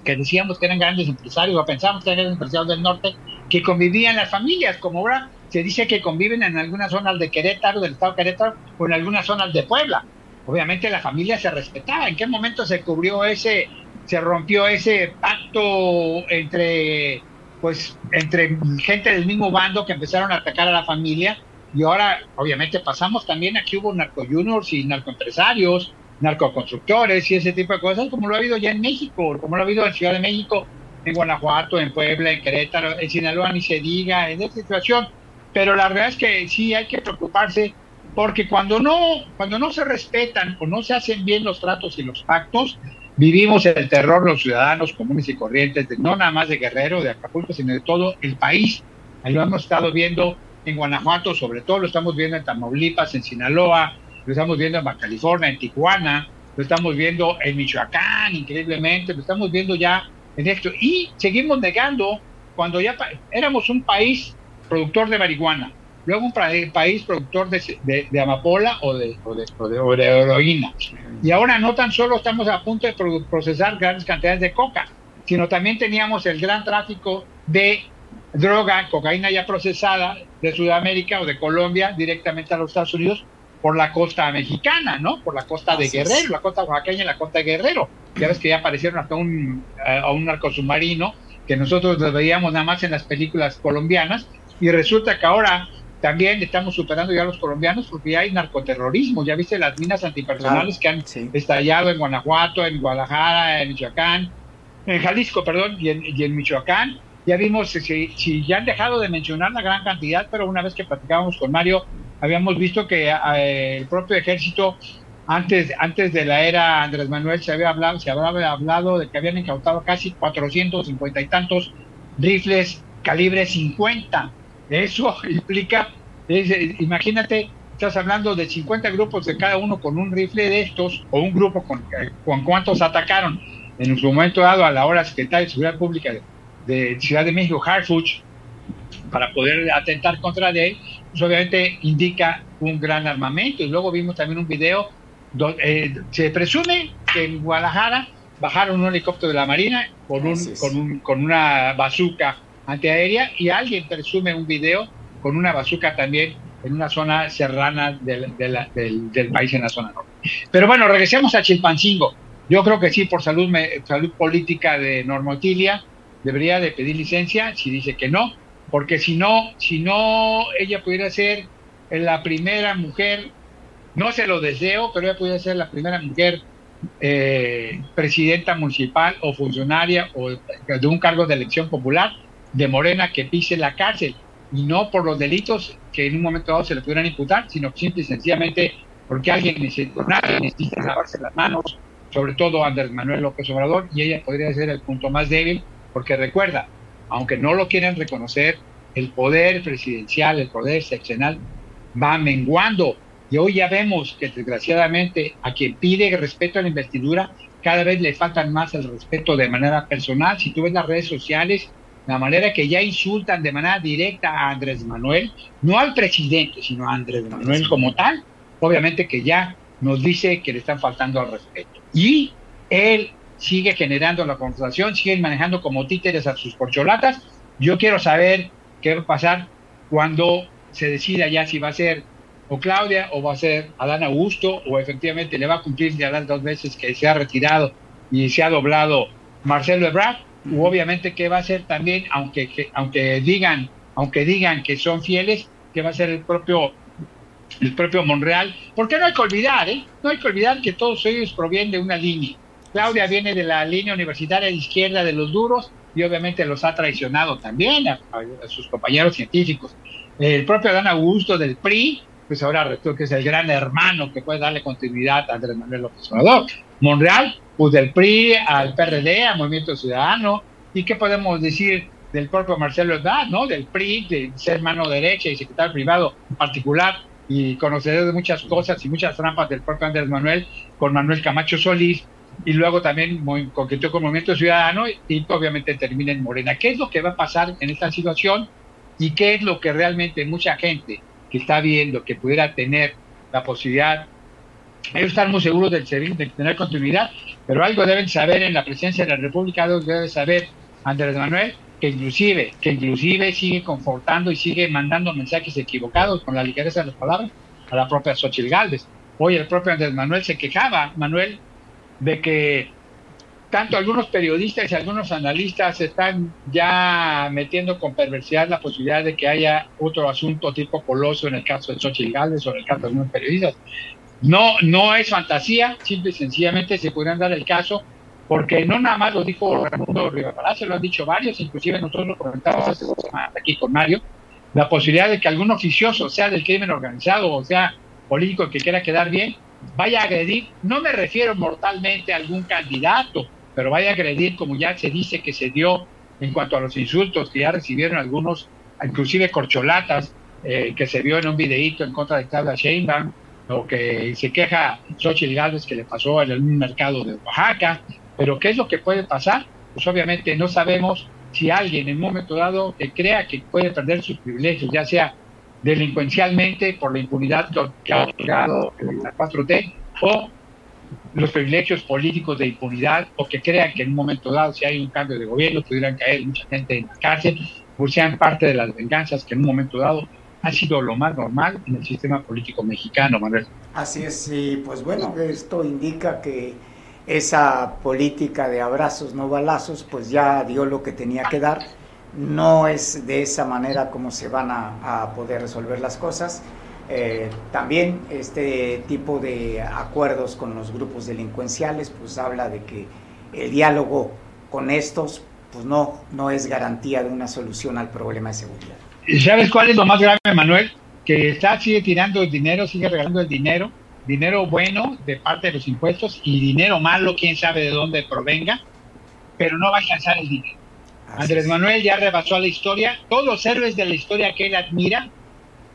que decíamos que eran grandes empresarios, o pensábamos que eran grandes empresarios del norte, que convivían las familias, como ahora se dice que conviven en algunas zonas de Querétaro, del estado de Querétaro, o en algunas zonas de Puebla. Obviamente la familia se respetaba. ¿En qué momento se cubrió ese, se rompió ese pacto entre, pues, entre gente del mismo bando que empezaron a atacar a la familia? Y ahora, obviamente, pasamos también aquí hubo narco juniors y narcoempresarios, narcoconstructores y ese tipo de cosas, como lo ha habido ya en México, como lo ha habido en Ciudad de México, en Guanajuato, en Puebla, en Querétaro, en Sinaloa, ni se diga, en esta situación pero la verdad es que sí hay que preocuparse porque cuando no, cuando no se respetan o no se hacen bien los tratos y los pactos, vivimos el terror los ciudadanos comunes y corrientes, no nada más de Guerrero, de Acapulco, sino de todo el país. Ahí lo hemos estado viendo en Guanajuato, sobre todo lo estamos viendo en Tamaulipas, en Sinaloa, lo estamos viendo en Baja California, en Tijuana, lo estamos viendo en Michoacán, increíblemente, lo estamos viendo ya en esto. Y seguimos negando cuando ya éramos un país productor de marihuana, luego un país productor de, de, amapola o de, o de, heroína. Y ahora no tan solo estamos a punto de procesar grandes cantidades de coca, sino también teníamos el gran tráfico de droga, cocaína ya procesada de Sudamérica o de Colombia directamente a los Estados Unidos por la costa mexicana, ¿no? Por la costa de Guerrero, la costa oaxaqueña y la costa de Guerrero. Ya ves que ya aparecieron hasta un, eh, a un narco submarino que nosotros lo veíamos nada más en las películas colombianas y resulta que ahora también estamos superando ya a los colombianos porque ya hay narcoterrorismo. Ya viste las minas antipersonales que han estallado en Guanajuato, en Guadalajara, en Michoacán, en Jalisco, perdón, y en, Michoacán. Ya vimos si, ya han dejado de mencionar la gran cantidad, pero una vez que platicábamos con Mario, habíamos visto que eh, el propio ejército, antes, antes de la era Andrés Manuel, se había hablado, se había hablado de que habían incautado casi 450 y tantos rifles calibre 50 eso implica, imagínate, estás hablando de 50 grupos de cada uno con un rifle de estos, o un grupo con, con cuántos atacaron en su momento dado a la hora secretaria de Seguridad Pública de, Ciudad de México, Harfuch, para poder atentar contra él, pues obviamente indica un gran armamento. Y luego vimos también un video donde eh, se presume que en Guadalajara bajaron un helicóptero de la Marina con, un, con, un, con una bazooka antiaérea y alguien presume un video con una bazuca también en una zona serrana del, del, país en la zona norte. Pero bueno, regresemos a Chilpancingo. Yo creo que sí, por salud, salud política de Normotilia, debería de pedir licencia, si dice que no, porque si no, si no, ella pudiera ser la primera mujer, no se lo deseo, pero ella pudiera ser la primera mujer eh, presidenta municipal o funcionaria o de un cargo de elección popular de Morena que pise la cárcel y no por los delitos que en un momento dado se le pudieran imputar, sino simple y sencillamente porque alguien necesita, necesita lavarse las manos, sobre todo Andrés Manuel López Obrador, y ella podría ser el punto más débil, porque recuerda, aunque no lo quieran reconocer, el poder presidencial, el poder seccional va menguando. Y hoy ya vemos que desgraciadamente a quien pide respeto a la investidura, cada vez le faltan más el respeto de manera personal. Si tú ves las redes sociales, la manera que ya insultan de manera directa a Andrés Manuel, no al presidente, sino a Andrés Manuel como tal, obviamente que ya nos dice que le están faltando al respeto. Y él sigue generando la conversación, sigue manejando como títeres a sus porcholatas. Yo quiero saber qué va a pasar cuando se decida ya si va a ser o Claudia o va a ser Adán Augusto o efectivamente le va a cumplir ya las dos veces que se ha retirado y se ha doblado Marcelo Ebrard obviamente que va a ser también, aunque, aunque, digan, aunque digan que son fieles, que va a ser el propio el propio Monreal, porque no hay que olvidar, ¿eh? No hay que olvidar que todos ellos provienen de una línea. Claudia viene de la línea universitaria de izquierda de los duros y obviamente los ha traicionado también a, sus compañeros científicos. El propio Adán Augusto del PRI, pues ahora que es el gran hermano que puede darle continuidad a Andrés Manuel López Obrador. Monreal, pues del PRI al PRD, al Movimiento Ciudadano, ¿y qué podemos decir del propio Marcelo Ebrard, ¿no? Del PRI, de ser mano derecha y secretario privado particular y conocedor de muchas cosas y muchas trampas del propio Andrés Manuel con Manuel Camacho Solís y luego también muy, coqueteó con Movimiento Ciudadano y, obviamente termina en Morena. ¿Qué es lo que va a pasar en esta situación y qué es lo que realmente mucha gente que está viendo que pudiera tener la posibilidad, ellos están muy seguros del de tener continuidad, pero algo deben saber en la presidencia de la República, algo debe saber Andrés Manuel, que inclusive, que inclusive sigue confortando y sigue mandando mensajes equivocados con la ligereza de las palabras a la propia Xochitl Galvez. Hoy el propio Andrés Manuel se quejaba, Manuel, de que tanto algunos periodistas y algunos analistas están ya metiendo con perversidad la posibilidad de que haya otro asunto tipo coloso en el caso de Xochitl Galvez o en el caso de algunos periodistas. No, no es fantasía, simple y sencillamente se podrían dar el caso porque no nada más lo dijo Ramón Rivera Palacio, lo han dicho varios, inclusive nosotros lo comentamos hace dos semanas aquí con Mario, la posibilidad de que algún oficioso, sea del crimen organizado o sea político que quiera quedar bien, vaya a agredir, no me refiero mortalmente a algún candidato, pero vaya a agredir como ya se dice que se dio en cuanto a los insultos que ya recibieron algunos, inclusive corcholatas, eh, que se vio en un videíto en contra de Claudia Sheinbaum, o que se queja Xochitl Gálvez que le pasó en el mercado de Oaxaca, pero ¿qué es lo que puede pasar? Pues obviamente no sabemos si alguien en un momento dado que crea que puede perder sus privilegios, ya sea delincuencialmente por la impunidad que ha otorgado la 4T o los privilegios políticos de impunidad o que crean que en un momento dado si hay un cambio de gobierno pudieran caer mucha gente en la cárcel o sean parte de las venganzas que en un momento dado ha sido lo más normal en el sistema político mexicano, Manuel. Así es, y pues bueno, esto indica que esa política de abrazos, no balazos, pues ya dio lo que tenía que dar. No es de esa manera como se van a, poder resolver las cosas. Eh, también este tipo de acuerdos con los grupos delincuenciales, pues habla de que el diálogo con estos, pues no, no es garantía de una solución al problema de seguridad. ¿Sabes cuál es lo más grave, Manuel? Que está, sigue tirando el dinero, sigue regalando el dinero dinero bueno de parte de los impuestos y dinero malo, quién sabe de dónde provenga, pero no va a alcanzar el dinero. Andrés Manuel ya rebasó a la historia, todos los héroes de la historia que él admira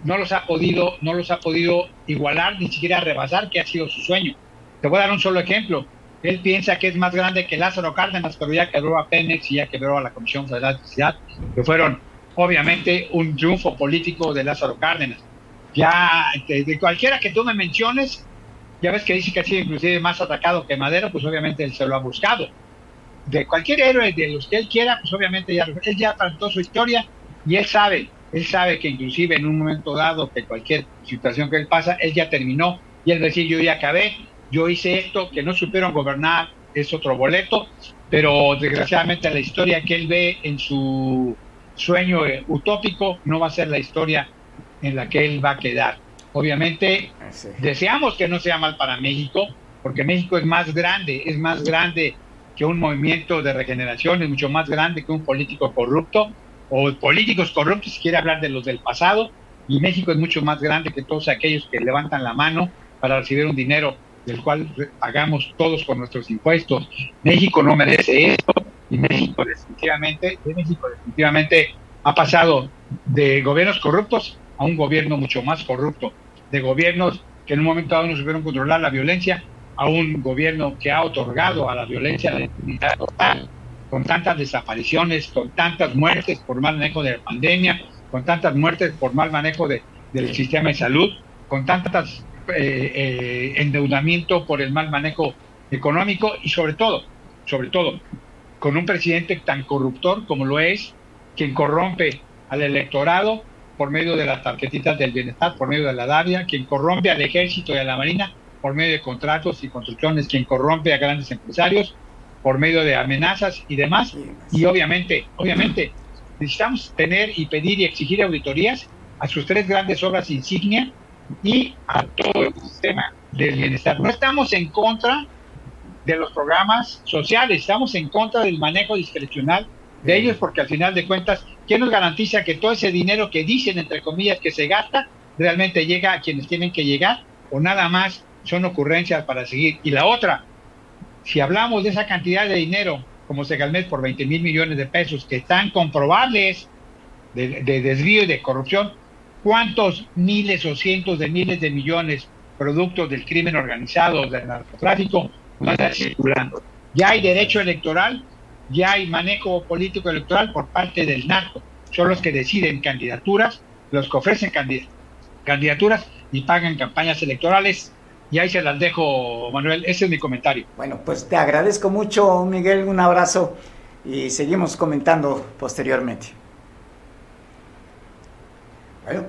no los ha podido, no los ha podido igualar, ni siquiera rebasar, que ha sido su sueño. Te voy a dar un solo ejemplo. Él piensa que es más grande que Lázaro Cárdenas, pero ya quebró a Pemex y ya quebró a la Comisión Federal de Electricidad, que fueron obviamente un triunfo político de Lázaro Cárdenas ya de, cualquiera que tú me menciones, ya ves que dice que ha sido inclusive más atacado que Madero, pues obviamente él se lo ha buscado. De cualquier héroe de los que él quiera, pues obviamente ya, él ya trató su historia y él sabe, él sabe que inclusive en un momento dado, que cualquier situación que él pasa, él ya terminó y él decir, yo ya acabé, yo hice esto, que no supieron gobernar, es otro boleto, pero desgraciadamente la historia que él ve en su sueño utópico no va a ser la historia en la que él va a quedar. Obviamente, deseamos que no sea mal para México, porque México es más grande, es más grande que un movimiento de regeneración, es mucho más grande que un político corrupto, o políticos corruptos, si quiere hablar de los del pasado, y México es mucho más grande que todos aquellos que levantan la mano para recibir un dinero del cual pagamos todos con nuestros impuestos. México no merece esto, y México definitivamente, México definitivamente ha pasado de gobiernos corruptos a un gobierno mucho más corrupto, de gobiernos que en un momento dado no supieron controlar la violencia, a un gobierno que ha otorgado a la violencia la impunidad total, con tantas desapariciones, con tantas muertes por mal manejo de la pandemia, con tantas muertes por mal manejo de, del sistema de salud, con tantas eh, eh, endeudamiento por el mal manejo económico y sobre todo, sobre todo, con un presidente tan corruptor como lo es, quien corrompe al electorado por medio de las tarjetitas del bienestar, por medio de la DAVIA, quien corrompe al ejército y a la marina por medio de contratos y construcciones, quien corrompe a grandes empresarios por medio de amenazas y demás. Y obviamente, obviamente, necesitamos tener y pedir y exigir auditorías a sus tres grandes obras insignia, y a todo el sistema del bienestar. No estamos en contra de los programas sociales, estamos en contra del manejo discrecional de ellos porque al final de cuentas, ¿quién nos garantiza que todo ese dinero que dicen, entre comillas, que se gasta, realmente llega a quienes tienen que llegar o nada más son ocurrencias para seguir? Y la otra, si hablamos de esa cantidad de dinero, como se mes por 20 mil millones de pesos, que están comprobables de, de desvío y de corrupción, ¿cuántos miles o cientos de miles de millones productos del crimen organizado, del narcotráfico, van a estar circulando? Ya hay derecho electoral, ya hay manejo político electoral por parte del narco. Son los que deciden candidaturas, los que ofrecen candidaturas y pagan campañas electorales y ahí se las dejo, Manuel. Ese es mi comentario. Bueno, pues te agradezco mucho, Miguel. Un abrazo y seguimos comentando posteriormente. Bueno,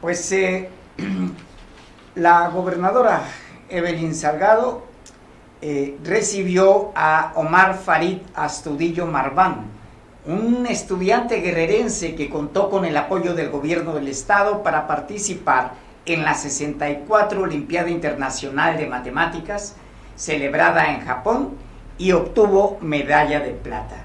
pues eh, la gobernadora Evelyn Salgado eh, recibió a Omar Farid Astudillo Marván, un estudiante guerrerense que contó con el apoyo del gobierno del estado para participar en la 64 Olimpiada Internacional de Matemáticas celebrada en Japón y obtuvo medalla de plata.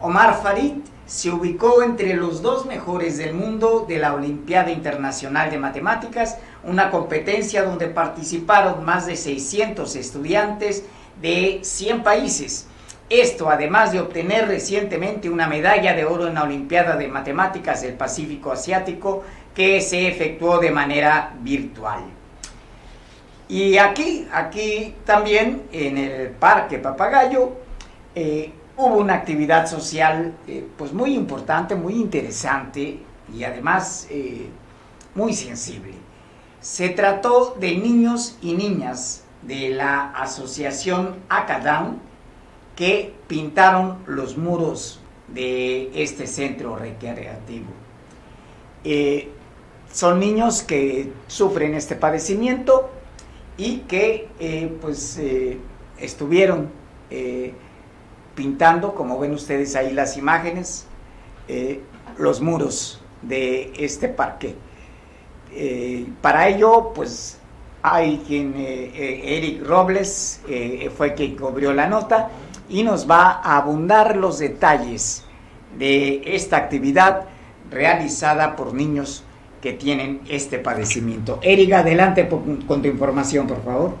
Omar Farid se ubicó entre los dos mejores del mundo de la Olimpiada Internacional de Matemáticas, una competencia donde participaron más de 600 estudiantes de 100 países. Esto además de obtener recientemente una medalla de oro en la Olimpiada de Matemáticas del Pacífico Asiático que se efectuó de manera virtual. Y aquí, aquí también en el Parque Papagayo eh, hubo una actividad social eh, pues muy importante, muy interesante y además eh, muy sensible. Se trató de niños y niñas de la asociación Acadam que pintaron los muros de este centro recreativo son niños que sufren este padecimiento y que eh, pues eh, estuvieron eh, pintando, como ven ustedes ahí las imágenes, los muros de este parque. para ello, pues hay quien, Eric Robles, fue quien cubrió la nota y nos va a abundar los detalles de esta actividad realizada por niños que tienen este padecimiento. Eric, adelante con tu información, por favor.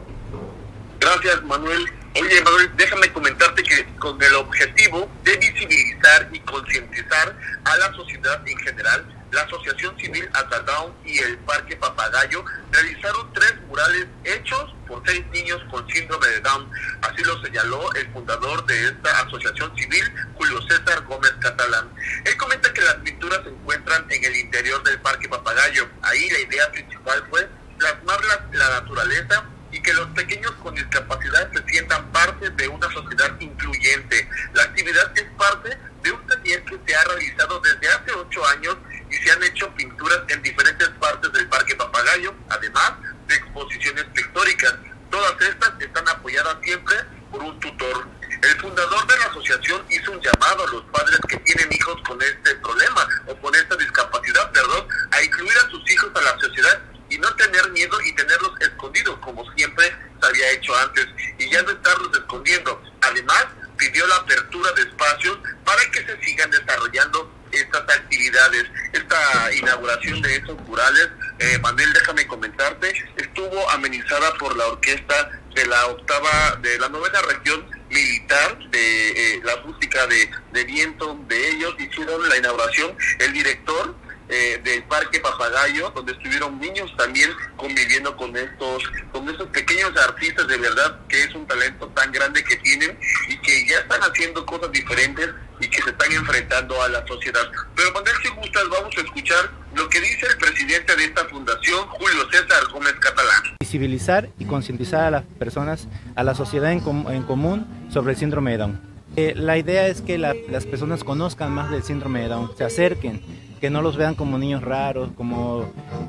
Gracias, Manuel. Oye, Manuel, déjame comentarte que con el objetivo de visibilizar y concientizar a la sociedad en general la Asociación Civil Atadão y el Parque Papagayo realizaron tres murales hechos por seis niños con síndrome de Down. Así lo señaló el fundador de esta asociación civil, Julio César Gómez Catalán. Él comenta que las pinturas se encuentran en el interior del Parque Papagayo. Ahí la idea principal fue plasmar la, la naturaleza y que los pequeños con discapacidad se sientan parte de una sociedad incluyente. La actividad es parte de un taller que se ha realizado desde hace ocho años y se han hecho pinturas en diferentes partes del Parque Papagayo, además de exposiciones pictóricas. Todas estas están apoyadas siempre por un tutor. El fundador de la asociación hizo un llamado a los padres que tienen hijos con este problema o con esta discapacidad, perdón, a incluir a sus hijos a la sociedad y no tener miedo y tenerlos escondidos como siempre se había hecho antes y ya no estarlos escondiendo. Además, pidió la apertura de espacios para que se sigan desarrollando estas actividades. Esta inauguración de estos murales, eh, Manuel, déjame comentarte, estuvo amenizada por la orquesta de la octava, de la novena región militar de eh, la música de, de viento de ellos hicieron la inauguración el director eh, del Parque Papagayo, donde estuvieron niños también conviviendo con estos, con estos pequeños artistas de verdad, que es un talento tan grande que tienen y que ya están haciendo cosas diferentes y que se están enfrentando a la sociedad. Pero Manuel, si gustas, vamos a escuchar lo que dice el presidente de esta fundación, Julio César Gómez Catalán. Visibilizar y concientizar a las personas, a la sociedad en, en común sobre el síndrome de Down. Eh, la idea es que las personas conozcan más del síndrome de Down, se acerquen, que no los vean como niños raros, como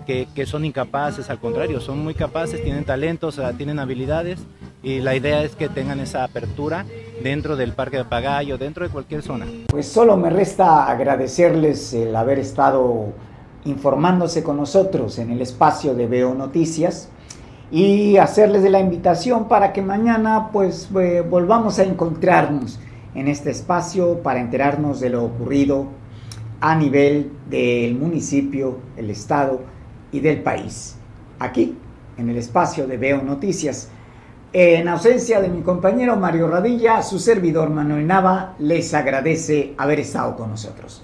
que, son incapaces, al contrario, son muy capaces, tienen talentos, tienen habilidades y la idea es que tengan esa apertura dentro del Parque de Pagayo, dentro de cualquier zona. Pues solo me resta agradecerles el haber estado informándose con nosotros en el espacio de Veo Noticias y hacerles de la invitación para que mañana pues eh, volvamos a encontrarnos en este espacio para enterarnos de lo ocurrido a nivel del municipio, el estado y del país. Aquí, en el espacio de Veo Noticias. En ausencia de mi compañero Mario Radilla, su servidor Manuel Nava les agradece haber estado con nosotros.